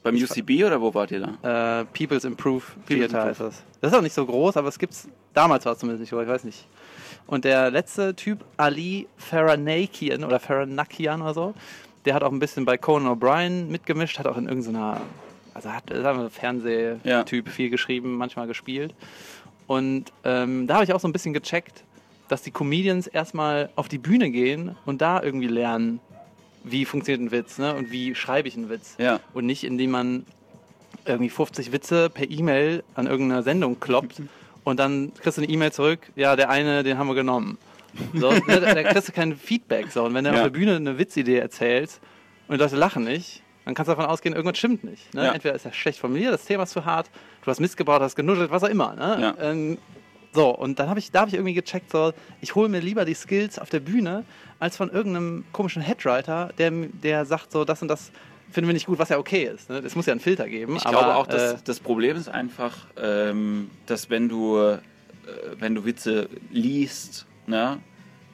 Beim UCB oder wo wart ihr da? äh, People's Improve People's Theater Improve. heißt das. Das ist auch nicht so groß, aber es gibt's. Damals war es zumindest nicht so, ich weiß nicht. Und der letzte Typ, Ali Faranakian oder Faranakian oder so, der hat auch ein bisschen bei Conan O'Brien mitgemischt, hat auch in irgendeiner, also hat sagen wir, Fernsehtyp viel geschrieben, manchmal gespielt. Und ähm, da habe ich auch so ein bisschen gecheckt, dass die Comedians erstmal auf die Bühne gehen und da irgendwie lernen, wie funktioniert ein Witz ne? und wie schreibe ich einen Witz. Ja. Und nicht, indem man irgendwie 50 Witze per E-Mail an irgendeiner Sendung kloppt und dann kriegst du eine E-Mail zurück, ja, der eine, den haben wir genommen. So, ne, da, da kriegst du kein Feedback. So. Und wenn du Ja. auf der Bühne eine Witzidee erzählst und die Leute lachen nicht, dann kannst du davon ausgehen, irgendwas stimmt nicht. Ne? Ja. Entweder ist er schlecht formuliert, das Thema ist zu hart, du hast Mist gebaut, hast genuschelt, was auch immer. Ne? Ja. Ähm, so, und dann habe ich, da habe ich irgendwie gecheckt, so, ich hole mir lieber die Skills auf der Bühne, als von irgendeinem komischen Headwriter, der, der sagt so, das und das finden wir nicht gut, was ja okay ist. Ne? Es muss ja einen Filter geben. Ich aber, glaube auch, dass äh, das Problem ist einfach, ähm, dass wenn du, äh, wenn du Witze liest, ne,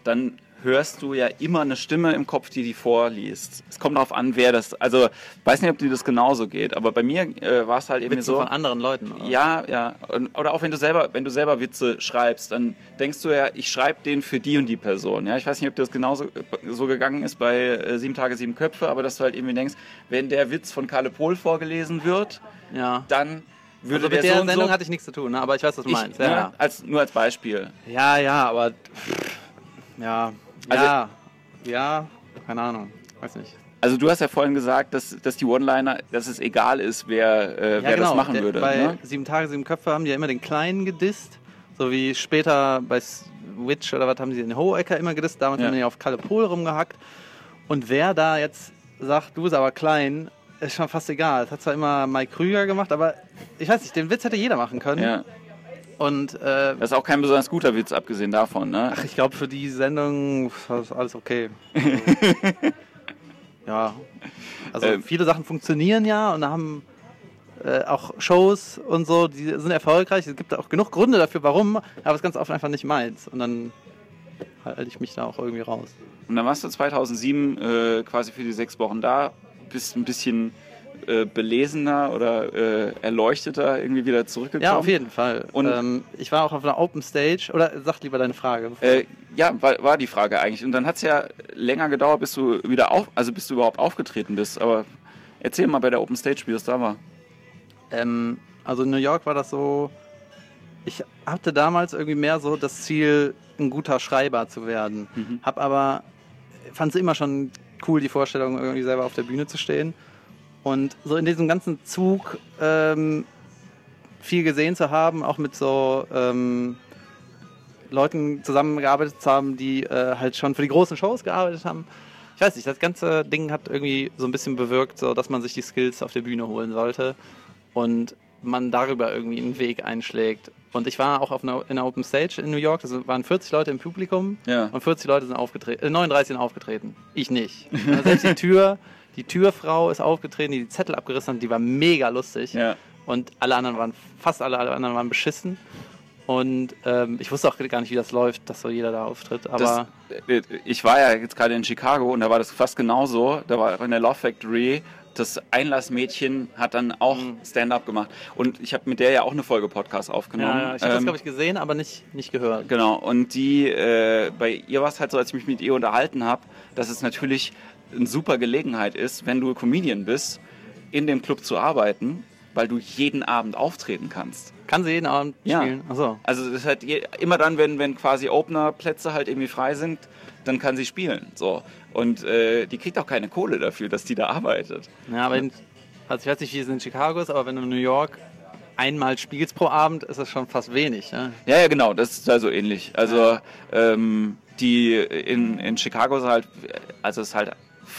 dann hörst du ja immer eine Stimme im Kopf, die die vorliest. Es kommt darauf an, wer das, also weiß nicht, ob dir das genauso geht, aber bei mir äh, war es halt eben Witze so. von anderen Leuten. Oder? Ja, ja. Und, oder auch wenn du selber, wenn du selber Witze schreibst, dann denkst du ja, ich schreibe den für die und die Person. Ja, ich weiß nicht, ob dir das genauso äh, so gegangen ist bei äh, Sieben Tage, Sieben Köpfe, aber dass du halt irgendwie denkst, wenn der Witz von Karle Pohl vorgelesen wird, ja. dann würde Also der mit der so und Sendung so. hatte ich nichts zu tun, ne? aber ich weiß, was du ich, meinst. ne, Ja, als, nur als Beispiel. ja, ja, aber ja, Also- ja, ja, keine Ahnung, weiß nicht. Also du hast ja vorhin gesagt, dass, dass die One-Liner, dass es egal ist, wer, äh, wer das machen würde. Bei Ne? Sieben Tage, Sieben Köpfe haben die ja immer den Kleinen gedisst. So wie später bei Switch oder was haben sie in Hohecker immer gedisst. Damals Ja. haben die auf Kalle Pol rumgehackt. Und wer da jetzt sagt, du bist aber klein, ist schon fast egal. Das hat zwar immer Mike Krüger gemacht, aber ich weiß nicht, den Witz hätte jeder machen können. Ja. Und äh, Das ist auch kein besonders guter Witz, abgesehen davon, ne? ach, ich glaube, für die Sendung ist alles okay. ja. Also Ähm. viele Sachen funktionieren ja und da haben äh, auch Shows und so, die sind erfolgreich. Es gibt auch genug Gründe dafür, warum, aber es ist ganz oft einfach nicht meins. Und dann halte ich mich da auch irgendwie raus. Und dann warst du 2007 äh, quasi für die sechs Wochen da, bist ein bisschen äh, belesener oder äh, erleuchteter irgendwie wieder zurückgekommen. Ja, auf jeden Fall. Und- ähm, ich war auch auf einer Open Stage. Oder sag lieber deine Frage. Äh, ja, war, war die Frage eigentlich. Und dann hat es ja länger gedauert, bis du wieder auf, also bis du überhaupt aufgetreten bist. Aber erzähl mal bei der Open Stage, wie das da war. Ähm, also in New York war das so, ich hatte damals irgendwie mehr so das Ziel, ein guter Schreiber zu werden. Mhm. Hab aber, fand es immer schon cool, die Vorstellung, irgendwie selber auf der Bühne zu stehen. Und so in diesem ganzen Zug ähm, viel gesehen zu haben, auch mit so ähm, Leuten zusammengearbeitet zu haben, die äh, halt schon für die großen Shows gearbeitet haben. Ich weiß nicht, das ganze Ding hat irgendwie so ein bisschen bewirkt, so dass man sich die Skills auf der Bühne holen sollte und man darüber irgendwie einen Weg einschlägt. Und ich war auch auf einer, in einer Open Stage in New York, das waren 40 Leute im Publikum Ja. und 40 Leute sind aufgetreten, äh, 39 sind aufgetreten. Ich nicht. Also selbst die Tür, die Türfrau ist aufgetreten, die die Zettel abgerissen hat, die war mega lustig. Ja. Und alle anderen waren, fast alle, alle anderen waren beschissen. Und ähm, ich wusste auch gar nicht, wie das läuft, dass so jeder da auftritt. Aber Das, äh, ich war ja jetzt gerade in Chicago und da war das fast genauso. Da war in der Love Factory. Das Einlassmädchen hat dann auch Mhm. Stand-up gemacht. Und ich habe mit der ja auch eine Folge Podcast aufgenommen. ja, ich habe das, Ähm, glaube ich, gesehen, aber nicht, nicht gehört. Genau, und die, äh, bei ihr war es halt so, als ich mich mit ihr unterhalten habe, dass es natürlich eine super Gelegenheit ist, wenn du Comedian bist, in dem Club zu arbeiten, weil du jeden Abend auftreten kannst. Kann sie jeden Abend Ja. spielen? Achso. Also das ist halt immer dann, wenn, wenn quasi Opener-Plätze halt irgendwie frei sind, dann kann sie spielen. So. Und äh, die kriegt auch keine Kohle dafür, dass die da arbeitet. Ja, aber in, also ich weiß nicht, wie es in Chicago ist, aber wenn du in New York einmal spielst pro Abend, ist das schon fast wenig. Ne? Ja, ja, genau, das ist da so ähnlich. Also ähm, die in, in Chicago ist halt, also es ist halt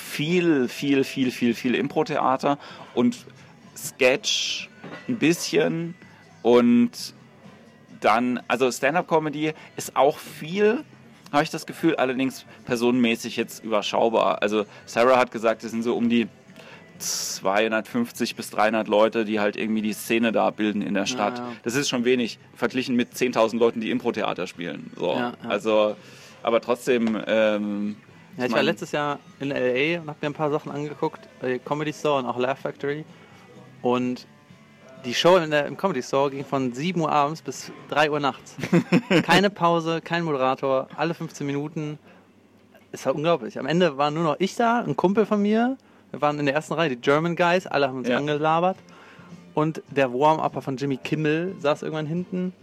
viel, viel, viel, viel, viel Impro-Theater und Sketch ein bisschen und dann, also Stand-up-Comedy ist auch viel, habe ich das Gefühl, allerdings personenmäßig jetzt überschaubar. Also Sarah hat gesagt, es sind so um die 250 bis 300 Leute, die halt irgendwie die Szene da bilden in der Stadt. Ja, ja. Das ist schon wenig, verglichen mit 10.000 Leuten, die Impro-Theater spielen. So. Ja. Also, aber trotzdem... Ähm, Ja, ich war letztes Jahr in L.A. und habe mir ein paar Sachen angeguckt, bei Comedy Store und auch Laugh Factory. Und die Show in der, im Comedy Store ging von 7 Uhr abends bis 3 Uhr nachts. Keine Pause, kein Moderator, alle 15 Minuten. Es war unglaublich. Am Ende war nur noch ich da, ein Kumpel von mir. Wir waren in der ersten Reihe, die German Guys, alle haben uns Ja. angelabert. Und der Warm-Upper von Jimmy Kimmel saß irgendwann hinten.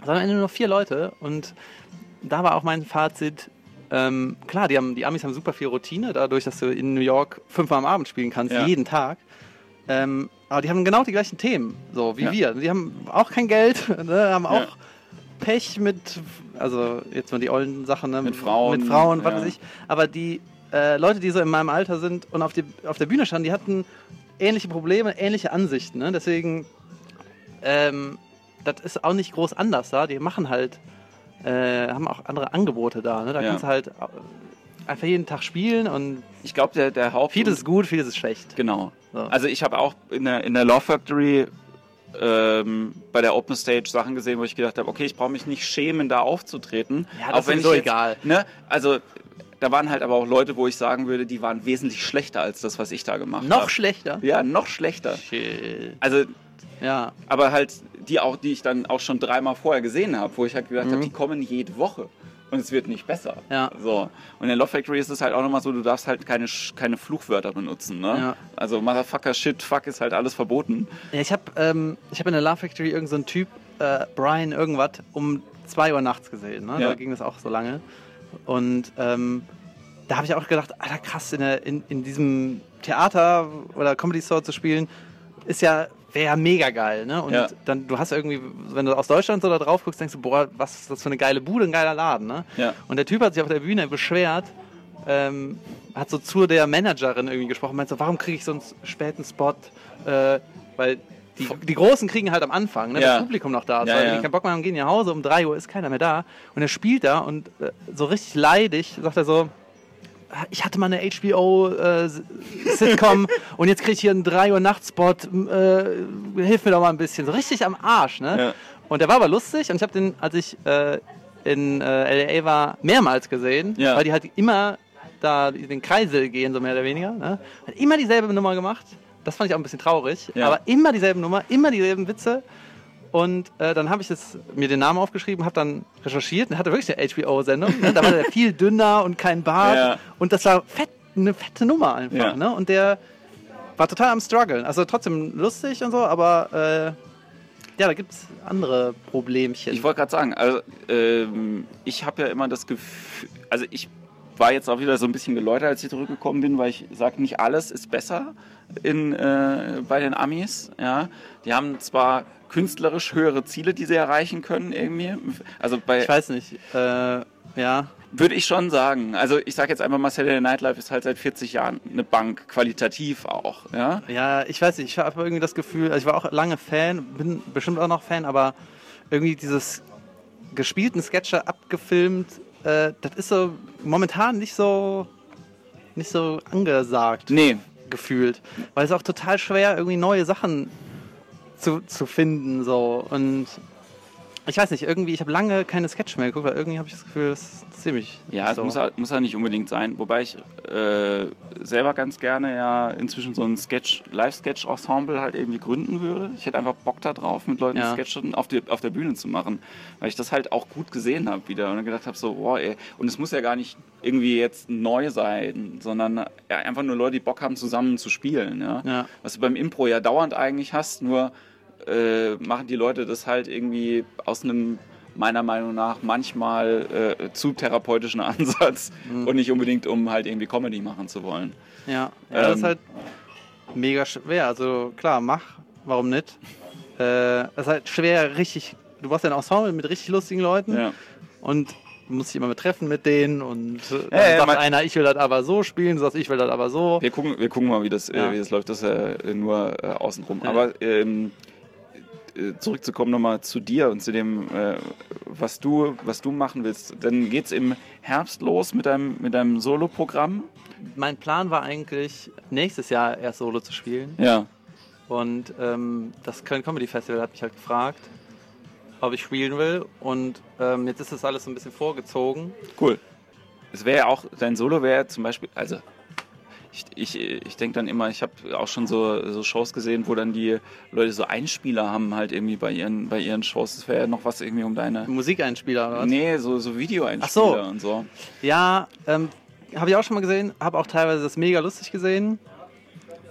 Es waren am Ende nur noch vier Leute und da war auch mein Fazit. Ähm, klar, die, haben, die Amis haben super viel Routine, dadurch, dass du in New York fünfmal am Abend spielen kannst, Ja. jeden Tag. Ähm, aber die haben genau die gleichen Themen, so wie Ja. wir. Die haben auch kein Geld, ne, haben auch Ja. Pech mit, also jetzt mal die ollen Sachen, ne, Mit Frauen, mit Frauen, was weiß ich. Aber die äh, Leute, die so in meinem Alter sind und auf, die, auf der Bühne standen, die hatten ähnliche Probleme, ähnliche Ansichten. Ne? Deswegen, ähm, das ist auch nicht groß anders da. Die machen halt, äh, haben auch andere Angebote da. Ne? Da Ja. kannst du halt äh, einfach jeden Tag spielen und Ich glaube, der, der Haupt... vieles ist gut, vieles ist schlecht. Genau. So. Also ich habe auch in der, in der Law Factory ähm, bei der Open Stage Sachen gesehen, wo ich gedacht habe, okay, ich brauche mich nicht schämen, da aufzutreten. Ja, das ist wenn sowieso jetzt, egal. Ne, also da waren halt aber auch Leute, wo ich sagen würde, die waren wesentlich schlechter als das, was ich da gemacht habe. Noch schlechter. Ja, noch schlechter. Shit. Also, Ja, aber halt die auch, die ich dann auch schon dreimal vorher gesehen habe, wo ich halt gedacht Mhm. habe, die kommen jede Woche. Und es wird nicht besser. Ja. So. Und in der Love Factory ist es halt auch nochmal so, du darfst halt keine, keine Fluchwörter benutzen. Ne? Ja. Also Motherfucker, Shit, Fuck ist halt alles verboten. Ja, ich habe ähm, ich hab in der Love Factory irgendeinen so einen Typ, äh, Brian irgendwas, um 2 Uhr nachts gesehen. Ne? Ja. Da ging das auch so lange. Und ähm, da habe ich auch gedacht, Alter krass, in, der, in, in diesem Theater oder Comedy Store zu spielen, ist ja wäre ja mega geil, ne? Und Ja. dann, du hast irgendwie, wenn du aus Deutschland so da drauf guckst, denkst du, boah, was ist das für eine geile Bude, ein geiler Laden, ne? Ja. Und der Typ hat sich auf der Bühne beschwert, ähm, hat so zu der Managerin irgendwie gesprochen, meint so, warum kriege ich so einen späten Spot? Äh, weil die, die Großen kriegen halt am Anfang, ne, Ja. das Publikum noch da ist, Ja, weil ja. die keinen Bock mehr haben, gehen nach Hause, um 3 Uhr ist keiner mehr da. Und er spielt da und äh, so richtig leidig sagt er so, ich hatte mal eine HBO-Sitcom und jetzt kriege ich hier einen 3 Uhr Nachtspot. Äh, hilf mir doch mal ein bisschen. So richtig am Arsch, ne? Ja. Und der war aber lustig und ich habe den, als ich äh, in äh, LA war, mehrmals gesehen, Ja. weil die halt immer da den Kreisel gehen, so mehr oder weniger. Ne? Hat immer dieselbe Nummer gemacht. Das fand ich auch ein bisschen traurig. Ja. Aber immer dieselben Nummer, immer dieselben Witze. Und äh, dann habe ich das, mir den Namen aufgeschrieben, habe dann recherchiert und hatte wirklich eine HBO-Sendung. Ne? Da war der viel dünner und kein Bart. Ja. Und das war fett, eine fette Nummer einfach. Ja. Ne? Und der war total am struggeln. Also trotzdem lustig und so, aber äh, ja, da gibt es andere Problemchen. Ich wollte gerade sagen, also ähm, ich habe ja immer das Gefühl, also ich war jetzt auch wieder so ein bisschen geläutert, als ich zurückgekommen bin, weil ich sage, nicht alles ist besser in, äh, bei den Amis. Ja, die haben zwar künstlerisch höhere Ziele, die sie erreichen können irgendwie. Also bei ich weiß nicht. Äh, ja, würde ich schon sagen. Also ich sage jetzt einfach mal, Saturday Night Live ist halt seit 40 Jahren eine Bank, qualitativ auch. Ja, Ja, ich weiß nicht, ich habe irgendwie das Gefühl, also ich war auch lange Fan, bin bestimmt auch noch Fan, aber irgendwie dieses gespielten Sketche abgefilmt, äh, das ist so momentan nicht so nicht so angesagt nee, gefühlt, weil es auch total schwer irgendwie neue Sachen zu, zu finden so. Und ich weiß nicht, irgendwie, ich habe lange keine Sketch mehr geguckt, weil irgendwie habe ich das Gefühl, das interessiert mich. Ja, nicht es so. muss, halt, muss ja nicht unbedingt sein. Wobei ich äh, selber ganz gerne ja inzwischen so ein Sketch, Live-Sketch-Ensemble halt irgendwie gründen würde. Ich hätte einfach Bock da drauf, mit Leuten Ja. Sketche auf, die, auf der Bühne zu machen. Weil ich das halt auch gut gesehen habe wieder und dann gedacht habe, so, boah, ey. Und es muss ja gar nicht irgendwie jetzt neu sein, sondern ja, einfach nur Leute, die Bock haben, zusammen zu spielen. Ja? Ja. Was du beim Impro ja dauernd eigentlich hast, nur äh, machen die Leute das halt irgendwie aus einem meiner Meinung nach manchmal äh, zu therapeutischen Ansatz und nicht unbedingt, um halt irgendwie Comedy machen zu wollen. Ja, ja das Ähm, ist halt mega schwer. Also klar, mach, warum nicht? Äh, es ist halt schwer, richtig. Du brauchst ja ein Ensemble mit richtig lustigen Leuten Ja. und musst dich immer mit treffen mit denen und äh, dann Ja, ja, sagt einer, ich will das aber so spielen, du sagst, ich will das aber so. Wir gucken, wir gucken mal, wie das, Ja. äh, wie das läuft. Das ist äh, nur äh, außenrum. Ja. Aber ähm, äh, zurückzukommen nochmal zu dir und zu dem, äh, was, du, was du machen willst. Dann geht es im Herbst los mit deinem, mit deinem Solo-Programm. Mein Plan war eigentlich, nächstes Jahr erst Solo zu spielen. Ja. Und ähm, das Köln Comedy Festival hat mich halt gefragt, ob ich spielen will. Und ähm, jetzt ist das alles so ein bisschen vorgezogen. Cool. Es wäre ja auch, dein Solo wäre zum Beispiel, also ich, ich, ich denke dann immer, ich habe auch schon so, so Shows gesehen, wo dann die Leute so Einspieler haben halt irgendwie bei ihren, bei ihren Shows. Das wäre ja noch was irgendwie um deine... Musikeinspieler oder was? Nee, so, so Videoeinspieler Ach so. und so. Ja, ähm, habe ich auch schon mal gesehen. Habe auch teilweise das mega lustig gesehen.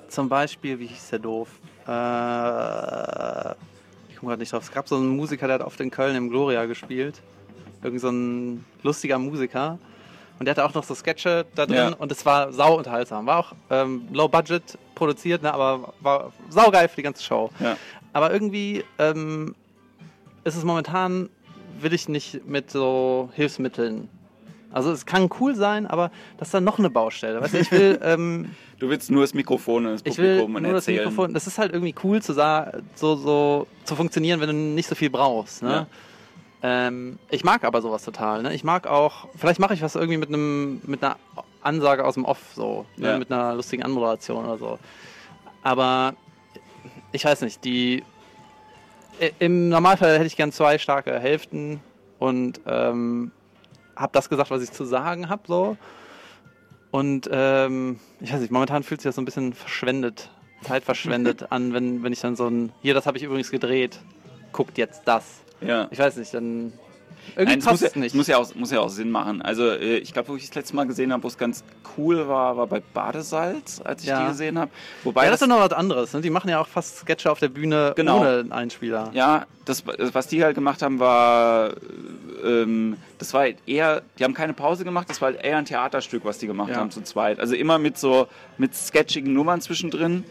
Zum Beispiel, wie hieß der doof? Äh, ich komme gerade nicht drauf. Es gab so einen Musiker, der hat oft in Köln im Gloria gespielt. Irgend so ein lustiger Musiker. Und der hatte auch noch so Sketche da drin Ja. und es war sau unterhaltsam. War auch ähm, low budget produziert, ne, aber war saugeil für die ganze Show. Ja. Aber irgendwie ähm, ist es momentan, will ich nicht mit so Hilfsmitteln. Also es kann cool sein, aber das ist dann noch eine Baustelle. Weißt du, ich will, ähm, Du willst nur das Mikrofon und das ich will Publikum und nur das erzählen. Mikrofon. Das ist halt irgendwie cool zu so, so zu funktionieren, wenn du nicht so viel brauchst. Ne? Ähm, ich mag aber sowas total. Ne? Ich mag auch, vielleicht mache ich was irgendwie mit einem mit einer Ansage aus dem Off so, ne? Ja. mit einer lustigen Anmoderation oder so. Aber ich weiß nicht, die im Normalfall hätte ich gern zwei starke Hälften und ähm, habe das gesagt, was ich zu sagen habe so. Und ähm, ich weiß nicht, momentan fühlt sich das so ein bisschen verschwendet, Zeit verschwendet an, wenn, wenn ich dann so ein, hier, das habe ich übrigens gedreht, guckt jetzt das. Ja. Ich weiß nicht, dann irgendwie Nein, passt muss, es ja, nicht. muss, ja auch, muss ja auch Sinn machen. Also äh, ich glaube, wo ich das letzte Mal gesehen habe, wo es ganz cool war, war bei Badesalz, als ich Ja. die gesehen habe. Wobei ja, das das, ist doch noch was anderes. Ne? Die machen ja auch fast Sketche auf der Bühne Genau. ohne Einspieler. ja, das, was die halt gemacht haben, war, ähm, das war halt eher, die haben keine Pause gemacht, das war halt eher ein Theaterstück, was die gemacht Ja. haben zu zweit. Also immer mit so, mit sketchigen Nummern zwischendrin.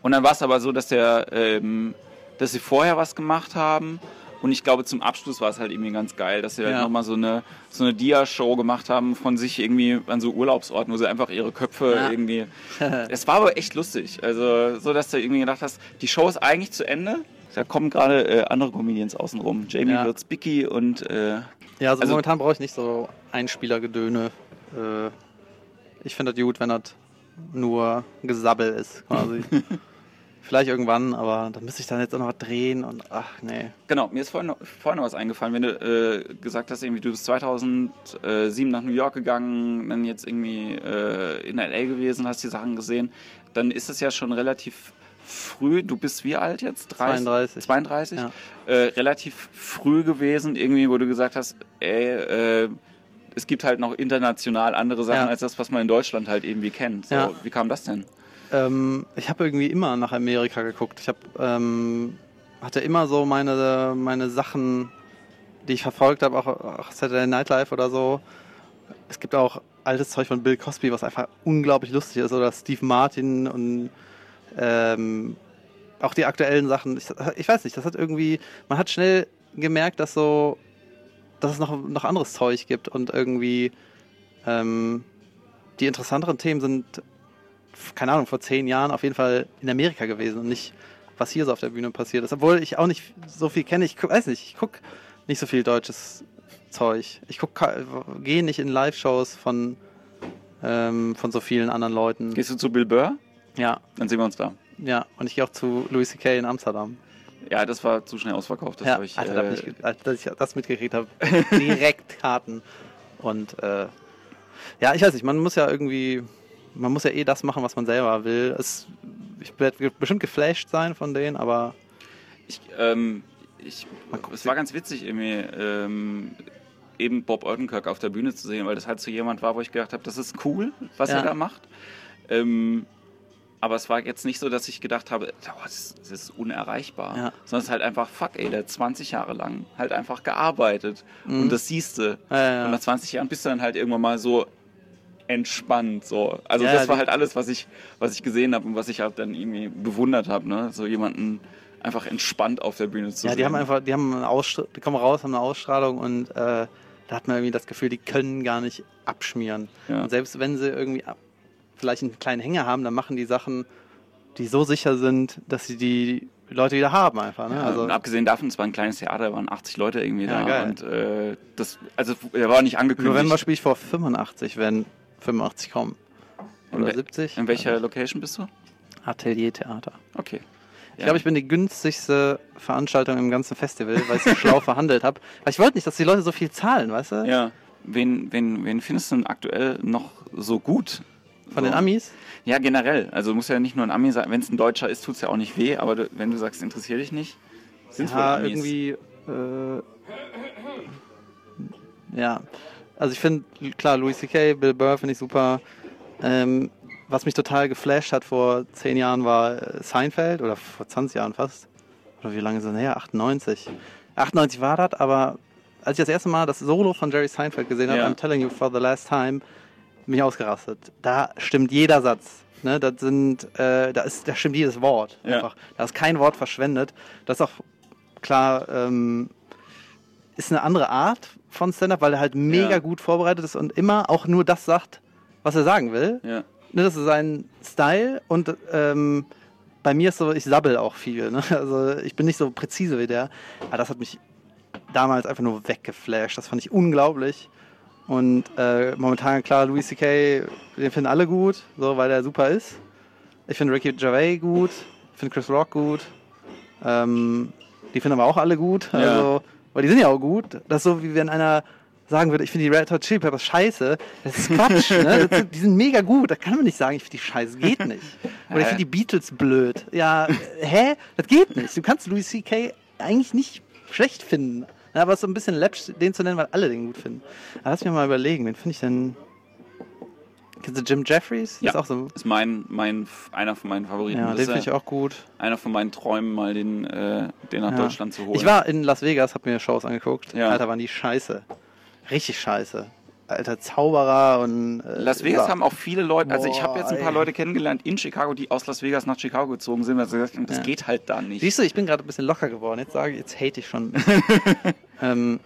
Und dann war es aber so, dass der, ähm, dass sie vorher was gemacht haben. Und ich glaube, zum Abschluss war es halt irgendwie ganz geil, dass sie halt Ja. nochmal so eine, so eine Dia-Show gemacht haben von sich irgendwie an so Urlaubsorten, wo sie einfach ihre Köpfe Ja. irgendwie. Es war aber echt lustig. Also, so dass du irgendwie gedacht hast, die Show ist eigentlich zu Ende. Da kommen gerade äh, andere Comedians außenrum. Jamie Ja. wird Spicky und äh, Ja, also, Also- momentan brauche ich nicht so Einspielergedöne. Äh, ich finde das gut, wenn das nur Gesabbel ist, quasi. Vielleicht irgendwann, aber dann müsste ich dann jetzt auch noch was drehen und ach nee. Genau, mir ist vorhin noch, vorhin noch was eingefallen, wenn du äh, gesagt hast, irgendwie, du bist 2007 nach New York gegangen, dann jetzt irgendwie äh, in LA gewesen, hast die Sachen gesehen, dann ist es ja schon relativ früh, du bist wie alt jetzt? 30? 32. 32? Ja. Äh, relativ früh gewesen, irgendwie, wo du gesagt hast, ey, äh, es gibt halt noch international andere Sachen Ja. als das, was man in Deutschland halt irgendwie kennt. So, Ja. Wie kam das denn? Ähm, ich habe irgendwie immer nach Amerika geguckt. Ich hab, ähm, hatte immer so meine, meine Sachen, die ich verfolgt habe, auch, auch Saturday Night Live oder so. Es gibt auch altes Zeug von Bill Cosby, was einfach unglaublich lustig ist, oder Steve Martin und ähm, auch die aktuellen Sachen. Ich, ich weiß nicht, das hat irgendwie, man hat schnell gemerkt, dass so, dass es noch, noch anderes Zeug gibt und irgendwie ähm, die interessanteren Themen sind keine Ahnung, vor zehn Jahren auf jeden Fall in Amerika gewesen und nicht, was hier so auf der Bühne passiert ist. Obwohl ich auch nicht so viel kenne. Ich guck, weiß nicht, ich gucke nicht so viel deutsches Zeug. Ich gehe nicht in Live-Shows von, ähm, von so vielen anderen Leuten. Gehst du zu Bill Burr? Ja, Dann sehen wir uns da. ja. Und ich gehe auch zu Louis C.K. in Amsterdam. Ja, das war zu schnell ausverkauft. Das ja, ich, Alter, da äh, ich, als ich das mitgekriegt habe, direkt Karten. Und äh, ja, ich weiß nicht, man muss ja irgendwie, man muss ja eh das machen, was man selber will. Es, ich werde bestimmt geflasht sein von denen, aber Ich, ähm, ich, es war ganz witzig, irgendwie, ähm, eben Bob Odenkirk auf der Bühne zu sehen, weil das halt so jemand war, wo ich gedacht habe, das ist cool, was Ja. er da macht. Ähm, aber es war jetzt nicht so, dass ich gedacht habe, oh, das, das ist unerreichbar. Ja. Sondern es ist halt einfach, fuck ey, der hat 20 Jahre lang halt einfach gearbeitet. Mhm. Und das siehst du. Ja, ja, ja. Und nach 20 Jahren bist du dann halt irgendwann mal so entspannt. So. Also Ja, das war halt alles, was ich, was ich gesehen habe und was ich halt dann irgendwie bewundert habe. Ne? So jemanden einfach entspannt auf der Bühne zu ja, sehen. die haben einfach, die haben eine die kommen raus, haben eine Ausstrahlung und äh, da hat man irgendwie das Gefühl, die können gar nicht abschmieren. Ja. Und selbst wenn sie irgendwie ab, vielleicht einen kleinen Hänger haben, dann machen die Sachen, die so sicher sind, dass sie die Leute wieder haben einfach. Ne? Ja, also, und abgesehen davon, es war ein kleines Theater, da waren 80 Leute irgendwie Ja, da. geil. Und äh, das, also er war nicht angekündigt. November spiele ich vor 85, wenn 85 kommen. In Oder wel- 70. In welcher Location bist du? Ateliertheater. Okay. Ich glaube, ich bin die günstigste Veranstaltung im ganzen Festival, weil ich so schlau verhandelt habe. Weil ich wollte nicht, dass die Leute so viel zahlen, weißt du? Ja. Wen, wen, wen findest du denn aktuell noch so gut? Von so. den Amis. Ja, generell. Also muss ja nicht nur ein Ami sein. Wenn es ein Deutscher ist, tut es ja auch nicht weh. Aber du, wenn du sagst, interessiert dich nicht, sind es wohl Ja, Amis. irgendwie. Äh, ja, also ich finde, klar, Louis C.K., Bill Burr finde ich super. Ähm, was mich total geflasht hat vor zehn Jahren war äh, Seinfeld oder vor 20 Jahren fast. Oder wie lange ist das her? 98. 98 war das, aber als ich das erste Mal das Solo von Jerry Seinfeld gesehen habe, Ja. I'm telling you for the last time, bin ich ausgerastet. Da stimmt jeder Satz. Ne, das sind, äh, da, ist, da stimmt jedes Wort. Ja. Einfach. Da ist kein Wort verschwendet. Das ist auch klar, ähm, ist eine andere Art von Stand-up, weil er halt mega Ja. gut vorbereitet ist und immer auch nur das sagt, was er sagen will. Ja. Ne, das ist sein Style und ähm, bei mir ist so, ich sabbel auch viel. Ne? Also ich bin nicht so präzise wie der. Aber das hat mich damals einfach nur weggeflasht. Das fand ich unglaublich. Und äh, momentan, klar, Louis C.K., den finden alle gut, so, weil der super ist. Ich finde Ricky Gervais gut, ich finde Chris Rock gut. Ähm, die finden aber auch alle gut. Ja. Also, weil die sind ja auch gut. Das ist so, wie wenn einer sagen würde, ich finde die Red Hot Chili Peppers scheiße. Das ist Quatsch. ne? sind, die sind mega gut. Da kann man nicht sagen, ich finde die scheiße. Geht nicht. Oder ich finde die Beatles blöd. Ja, hä? Das geht nicht. Du kannst Louis C.K. eigentlich nicht schlecht finden. Ja, aber es ist so ein bisschen läppisch, den zu nennen, weil alle den gut finden. Aber lass mich mal überlegen, wen finde ich denn... Kennst du Jim Jeffries? Ja. Ist auch so... Ist mein, mein, einer von meinen Favoriten. Ja, den finde ich ja auch gut. einer von meinen Träumen, mal den, äh, den nach Ja. Deutschland zu holen. Ich war in Las Vegas, hab mir Shows angeguckt. Ja. Alter, waren die scheiße. Richtig scheiße. alter Zauberer und. Äh, Las Vegas haben auch viele Leute, also ich habe jetzt ein paar ey. Leute kennengelernt in Chicago, die aus Las Vegas nach Chicago gezogen sind, weil sie gesagt haben, das Ja. geht halt da nicht. Siehst du, ich bin gerade ein bisschen locker geworden. Jetzt sage ich, jetzt hate ich schon. ähm,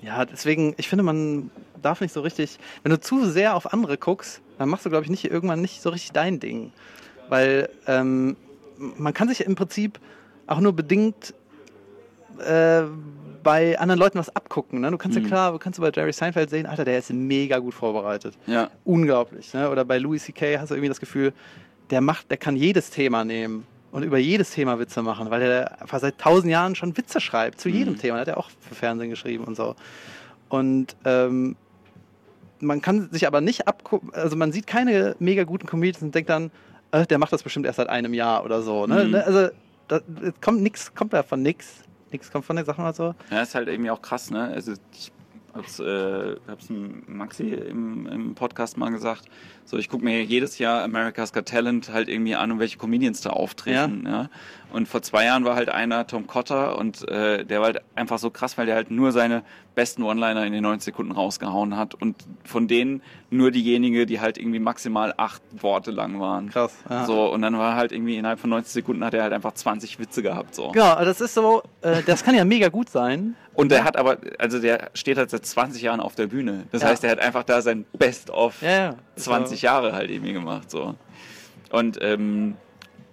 ja, deswegen, ich finde, man darf nicht so richtig, wenn du zu sehr auf andere guckst, dann machst du, glaube ich, nicht irgendwann nicht so richtig dein Ding. Weil ähm, man kann sich im Prinzip auch nur bedingt äh, bei anderen Leuten was abgucken. Ne? Du kannst ja klar, du kannst du bei Jerry Seinfeld sehen, Alter, der ist mega gut vorbereitet. ja. Unglaublich. Ne? Oder bei Louis C.K. hast du irgendwie das Gefühl, der macht, der kann jedes Thema nehmen und über jedes Thema Witze machen, weil der einfach seit tausend Jahren schon Witze schreibt zu jedem Thema. Der hat ja auch für Fernsehen geschrieben und so. Und ähm, man kann sich aber nicht abgucken, also man sieht keine mega guten Comedians und denkt dann, äh, der macht das bestimmt erst seit einem Jahr oder so. Ne? Mhm. Also da kommt nix, kommt da von nix. Nix kommt von den Sachen mal so. Ja, ist halt irgendwie auch krass, ne? Also ich hab's, äh, hab's Maxi im, im Podcast mal gesagt. So, ich gucke mir jedes Jahr America's Got Talent halt irgendwie an, um welche Comedians da auftreten. Ja. Und vor zwei Jahren war halt einer Tom Cotter und äh, der war halt einfach so krass, weil der halt nur seine besten One-Liner in den 90 Sekunden rausgehauen hat und von denen nur diejenige, die halt irgendwie maximal acht Worte lang waren. Krass. Ja. So, und dann war halt irgendwie innerhalb von 90 Sekunden hat er halt einfach 20 Witze gehabt. So. Genau, das ist so, äh, das kann ja mega gut sein. Und der hat aber, also der steht halt seit 20 Jahren auf der Bühne. Das Ja. heißt, er hat einfach da sein Best-of Ja, ja. 20 Jahre halt irgendwie gemacht. So. Und ähm,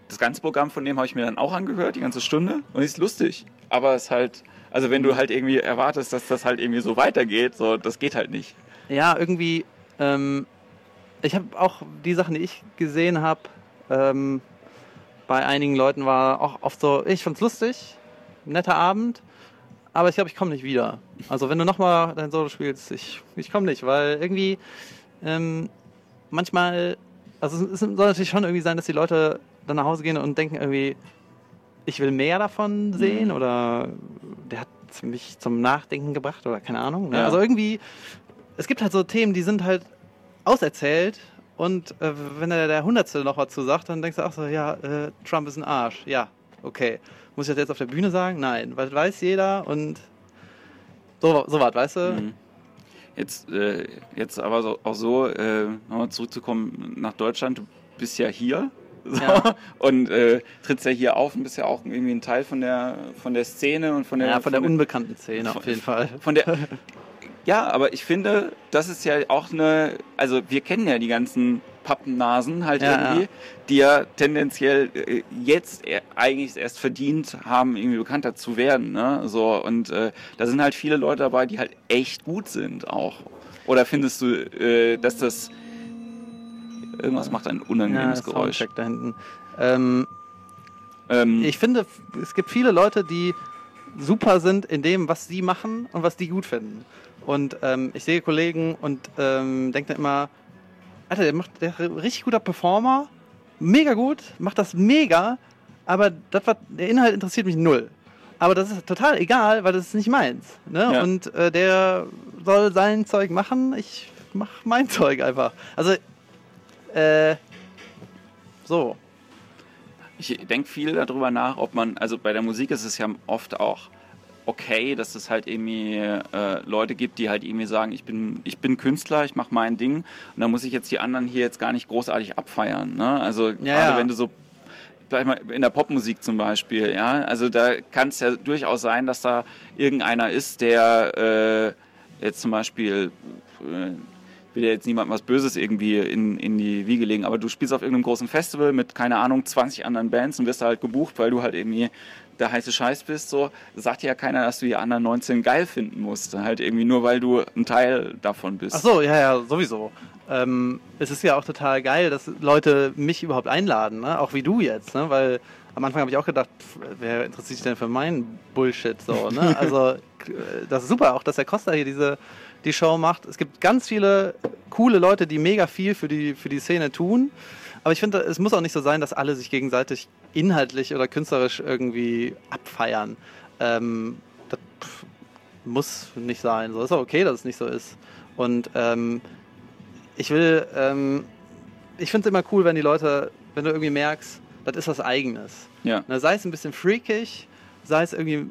das ganze Programm von dem habe ich mir dann auch angehört, die ganze Stunde. Und ist lustig. Aber es halt, also wenn du halt irgendwie erwartest, dass das halt irgendwie so weitergeht, so, das geht halt nicht. Ja, irgendwie, ähm, ich habe auch die Sachen, die ich gesehen habe, ähm, bei einigen Leuten war auch oft so, ich fand's lustig, netter Abend, aber ich glaube, ich komme nicht wieder. Also wenn du nochmal dein Solo spielst, ich, ich komme nicht, weil irgendwie ähm, manchmal, also es soll natürlich schon irgendwie sein, dass die Leute dann nach Hause gehen und denken irgendwie, ich will mehr davon sehen oder der hat mich zum Nachdenken gebracht oder keine Ahnung. Ne? Ja. Also irgendwie, es gibt halt so Themen, die sind halt auserzählt und äh, wenn der, der Hundertste noch was zu sagt, dann denkst du auch so, ja, äh, Trump ist ein Arsch. Ja, okay. Muss ich das jetzt auf der Bühne sagen? Nein, weil das weiß jeder und so, so was, weißt du? Mhm. Jetzt, äh, jetzt aber so, auch so, äh, nochmal zurückzukommen nach Deutschland, du bist ja hier. So, Ja. Und äh, trittst ja hier auf und bist ja auch irgendwie ein Teil von der, von der Szene und von der, Ja, von der unbekannten Szene auf jeden Fall. Von der. Ja, aber ich finde, das ist ja auch eine. Also, wir kennen ja die ganzen Pappennasen halt Ja, irgendwie, ja. die ja tendenziell äh, jetzt e- eigentlich erst verdient haben, irgendwie bekannter zu werden. Ne? So, und äh, da sind halt viele Leute dabei, die halt echt gut sind auch. Oder findest du, äh, dass das. Irgendwas macht ein Ja, unangenehmes Geräusch. Soundcheck da hinten. Ähm, Ähm, ich finde, es gibt viele Leute, die super sind in dem, was sie machen und was die gut finden. Und ähm, ich sehe Kollegen und ähm, denke immer, Alter, der macht der richtig guter Performer, mega gut, macht das mega, aber das, was, der Inhalt interessiert mich null. Aber das ist total egal, weil das ist nicht meins. Ne? Ja. Und äh, der soll sein Zeug machen, ich mach mein Zeug einfach. Also, äh, so. Ich denke viel darüber nach, ob man, also bei der Musik ist es ja oft auch okay, dass es halt irgendwie äh, Leute gibt, die halt irgendwie sagen, ich bin, ich bin Künstler, ich mache mein Ding und da muss ich jetzt die anderen hier jetzt gar nicht großartig abfeiern. Ne? Also gerade ja. wenn du so gleich mal in der Popmusik zum Beispiel, ja, also da kann es ja durchaus sein, dass da irgendeiner ist, der äh, jetzt zum Beispiel äh, will ja jetzt niemandem was Böses irgendwie in, in die Wiege legen, aber du spielst auf irgendeinem großen Festival mit, keine Ahnung, 20 anderen Bands und wirst da halt gebucht, weil du halt irgendwie der heiße Scheiß bist, so, sagt ja keiner, dass du die anderen 19 geil finden musst. Halt irgendwie nur, weil du ein Teil davon bist. Ach so, ja, ja, sowieso. Ähm, es ist ja auch total geil, dass Leute mich überhaupt einladen, ne? auch wie du jetzt, ne? weil am Anfang habe ich auch gedacht, pff, wer interessiert sich denn für meinen Bullshit so, ne? Also das ist super, auch dass der Costa hier diese die Show macht. Es gibt ganz viele coole Leute, die mega viel für die für die Szene tun. Aber ich finde, es muss auch nicht so sein, dass alle sich gegenseitig inhaltlich oder künstlerisch irgendwie abfeiern. Ähm, das muss nicht sein. So ist auch okay, dass es nicht so ist. Und ähm, ich will, ähm, ich finde es immer cool, wenn die Leute, wenn du irgendwie merkst, das ist was Eigenes. Ja. Ne, sei es ein bisschen freakig, sei es irgendwie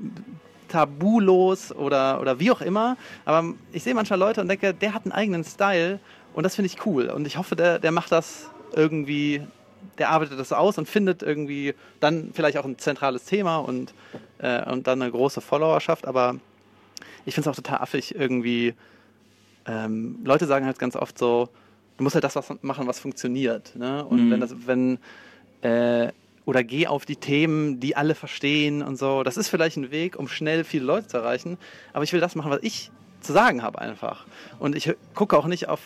tabulos oder, oder wie auch immer. Aber ich sehe manchmal Leute und denke, der hat einen eigenen Style und das finde ich cool. Und ich hoffe, der, der macht das irgendwie, der arbeitet das aus und findet irgendwie dann vielleicht auch ein zentrales Thema und, äh, und dann eine große Followerschaft. Aber ich finde es auch total affig, irgendwie. Ähm, Leute sagen halt ganz oft so, du musst halt das was machen, was funktioniert. Ne? Und Mhm. wenn das, wenn, äh, oder geh auf die Themen, die alle verstehen und so. Das ist vielleicht ein Weg, um schnell viele Leute zu erreichen. Aber ich will das machen, was ich zu sagen habe einfach. Und ich gucke auch nicht auf,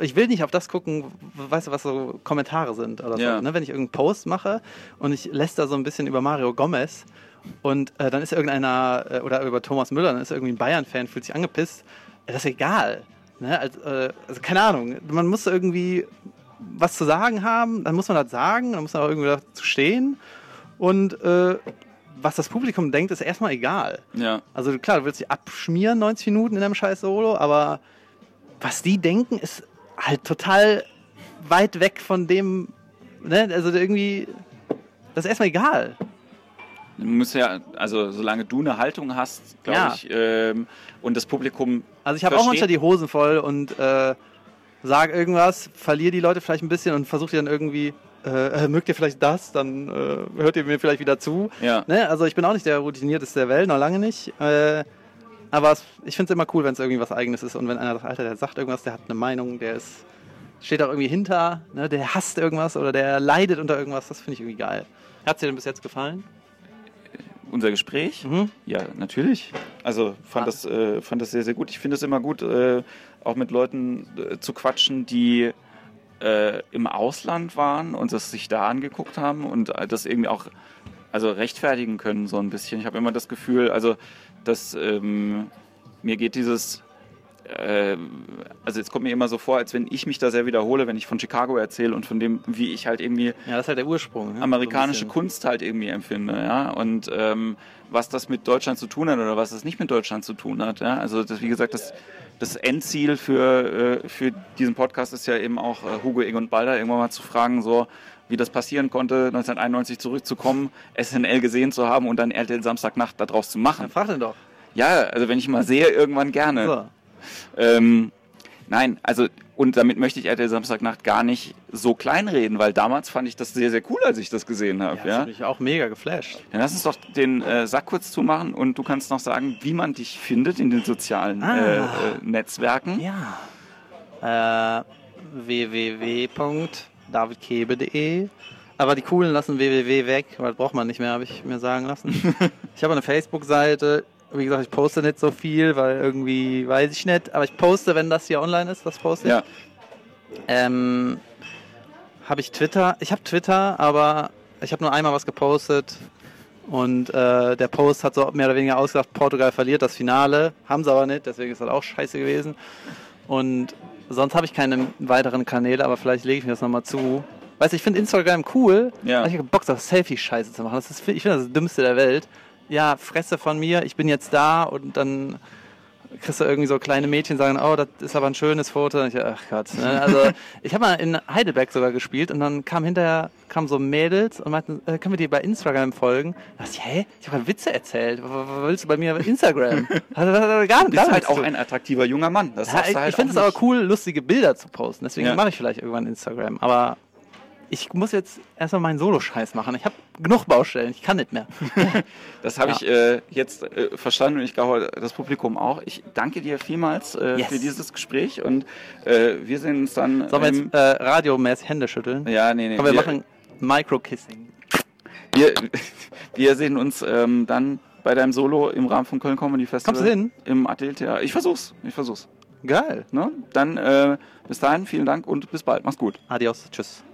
ich will nicht auf das gucken, weißt du, was so Kommentare sind oder Ja. so. Ne? Wenn ich irgendeinen Post mache und ich lässt da so ein bisschen über Mario Gomez und äh, dann ist irgendeiner, äh, oder über Thomas Müller, dann ist irgendwie ein Bayern-Fan, fühlt sich angepisst. Das ist egal. Ne? Also, äh, also keine Ahnung. Man muss irgendwie was zu sagen haben, dann muss man das sagen, dann muss man auch irgendwie dazu stehen. Und äh, was das Publikum denkt, ist erstmal egal. Ja. Also klar, du willst dich abschmieren 90 Minuten in einem scheiß Solo, aber was die denken, ist halt total weit weg von dem, ne? also irgendwie, das ist erstmal egal. Du musst ja, also solange du eine Haltung hast, glaube Ja. ich, ähm, und das Publikum. Also ich habe auch manchmal die Hosen voll und äh, sage irgendwas, verliere die Leute vielleicht ein bisschen und versuche die dann irgendwie, äh, äh, mögt ihr vielleicht das, dann äh, hört ihr mir vielleicht wieder zu. Ja. Ne? Also ich bin auch nicht der routinierteste der Welt, noch lange nicht. Äh, aber es, ich finde es immer cool, wenn es irgendwie was Eigenes ist und wenn einer sagt, Alter, der sagt irgendwas, der hat eine Meinung, der ist, steht auch irgendwie hinter, ne? der hasst irgendwas oder der leidet unter irgendwas, das finde ich irgendwie geil. Hat es dir denn bis jetzt gefallen? Unser Gespräch? Mhm. Ja, natürlich. Also fand, Ah. das, äh, fand das sehr, sehr gut. Ich finde es immer gut, äh, auch mit Leuten äh, zu quatschen, die äh, im Ausland waren und das sich da angeguckt haben und äh, das irgendwie auch also rechtfertigen können, so ein bisschen. Ich habe immer das Gefühl, also, dass ähm, mir geht dieses äh, also es kommt mir immer so vor, als wenn ich mich da sehr wiederhole, wenn ich von Chicago erzähle und von dem, wie ich halt irgendwie Ja, das ist halt der Ursprung. ne? amerikanische So. Kunst halt irgendwie empfinde, ja. Und ähm, was das mit Deutschland zu tun hat oder was das nicht mit Deutschland zu tun hat, ja. Also das, wie gesagt, das, das Endziel für, äh, für diesen Podcast ist ja eben auch äh, Hugo Egon Balder irgendwann mal zu fragen, so wie das passieren konnte, 1991 zurückzukommen, SNL gesehen zu haben und dann RTL Samstagnacht daraus zu Ja, machen. frag den doch. Ja, also wenn ich mal sehe, irgendwann gerne. So. Ähm, nein, also und damit möchte ich RTL Samstagnacht gar nicht so kleinreden, weil damals fand ich das sehr, sehr cool, als ich das gesehen habe. Ja, Ja, das hat mich auch mega geflasht. Dann lass uns doch den äh, Sack kurz zumachen und du kannst noch sagen, wie man dich findet in den sozialen Ah. äh, äh, Netzwerken. Ja. Äh, www.davidkebe.de Aber die coolen lassen www weg, weil das braucht man nicht mehr, habe ich mir sagen lassen. ich habe eine Facebook-Seite. Wie gesagt, ich poste nicht so viel, weil irgendwie weiß ich nicht. Aber ich poste, wenn das hier online ist, das poste ich. Ja, Ähm, habe ich Twitter? Ich habe Twitter, aber ich habe nur einmal was gepostet und äh, der Post hat so mehr oder weniger ausgesagt, Portugal verliert das Finale. Haben sie aber nicht, deswegen ist das auch scheiße gewesen. Und sonst habe ich keine weiteren Kanäle, aber vielleicht lege ich mir das nochmal zu. Weißt du, ich finde Instagram cool, Ja. aber ich habe Bock, das Selfie-Scheiße zu machen. Das ist, ich finde das das Dümmste der Welt. Ja, Fresse von mir, ich bin jetzt da und dann kriegst du irgendwie so kleine Mädchen sagen, oh, das ist aber ein schönes Foto. Ich, ach Gott. Ne? Also ich habe mal in Heidelberg sogar gespielt und dann kam hinterher kamen so Mädels und meinten, äh, können wir dir bei Instagram folgen? Da dachte ich, hä? Ich habe Witze erzählt. Was, willst du bei mir bei Instagram? Gar du gar bist halt auch ein attraktiver junger Mann. Das ja, du halt ich finde es aber nicht. cool, lustige Bilder zu posten. Deswegen Ja. mache ich vielleicht irgendwann Instagram. Aber ich muss jetzt erstmal meinen Solo-Scheiß machen. Ich habe genug Baustellen. Ich kann nicht mehr. Das habe Ja. ich äh, jetzt äh, verstanden und ich glaube, das Publikum auch. Ich danke dir vielmals äh, Yes. für dieses Gespräch und äh, wir sehen uns dann. Sollen wir jetzt äh, radiomäßig Hände schütteln? ja, nee, nee. Komm, wir, machen Micro-Kissing. Wir, wir sehen uns ähm, dann bei deinem Solo im Rahmen von Köln Comedy Festival. Kommst du hin? Im Atelier. Ich versuch's. Ich versuch's. Geil. Ne? Dann äh, bis dahin, vielen Dank und bis bald. Mach's gut. Adios. Tschüss.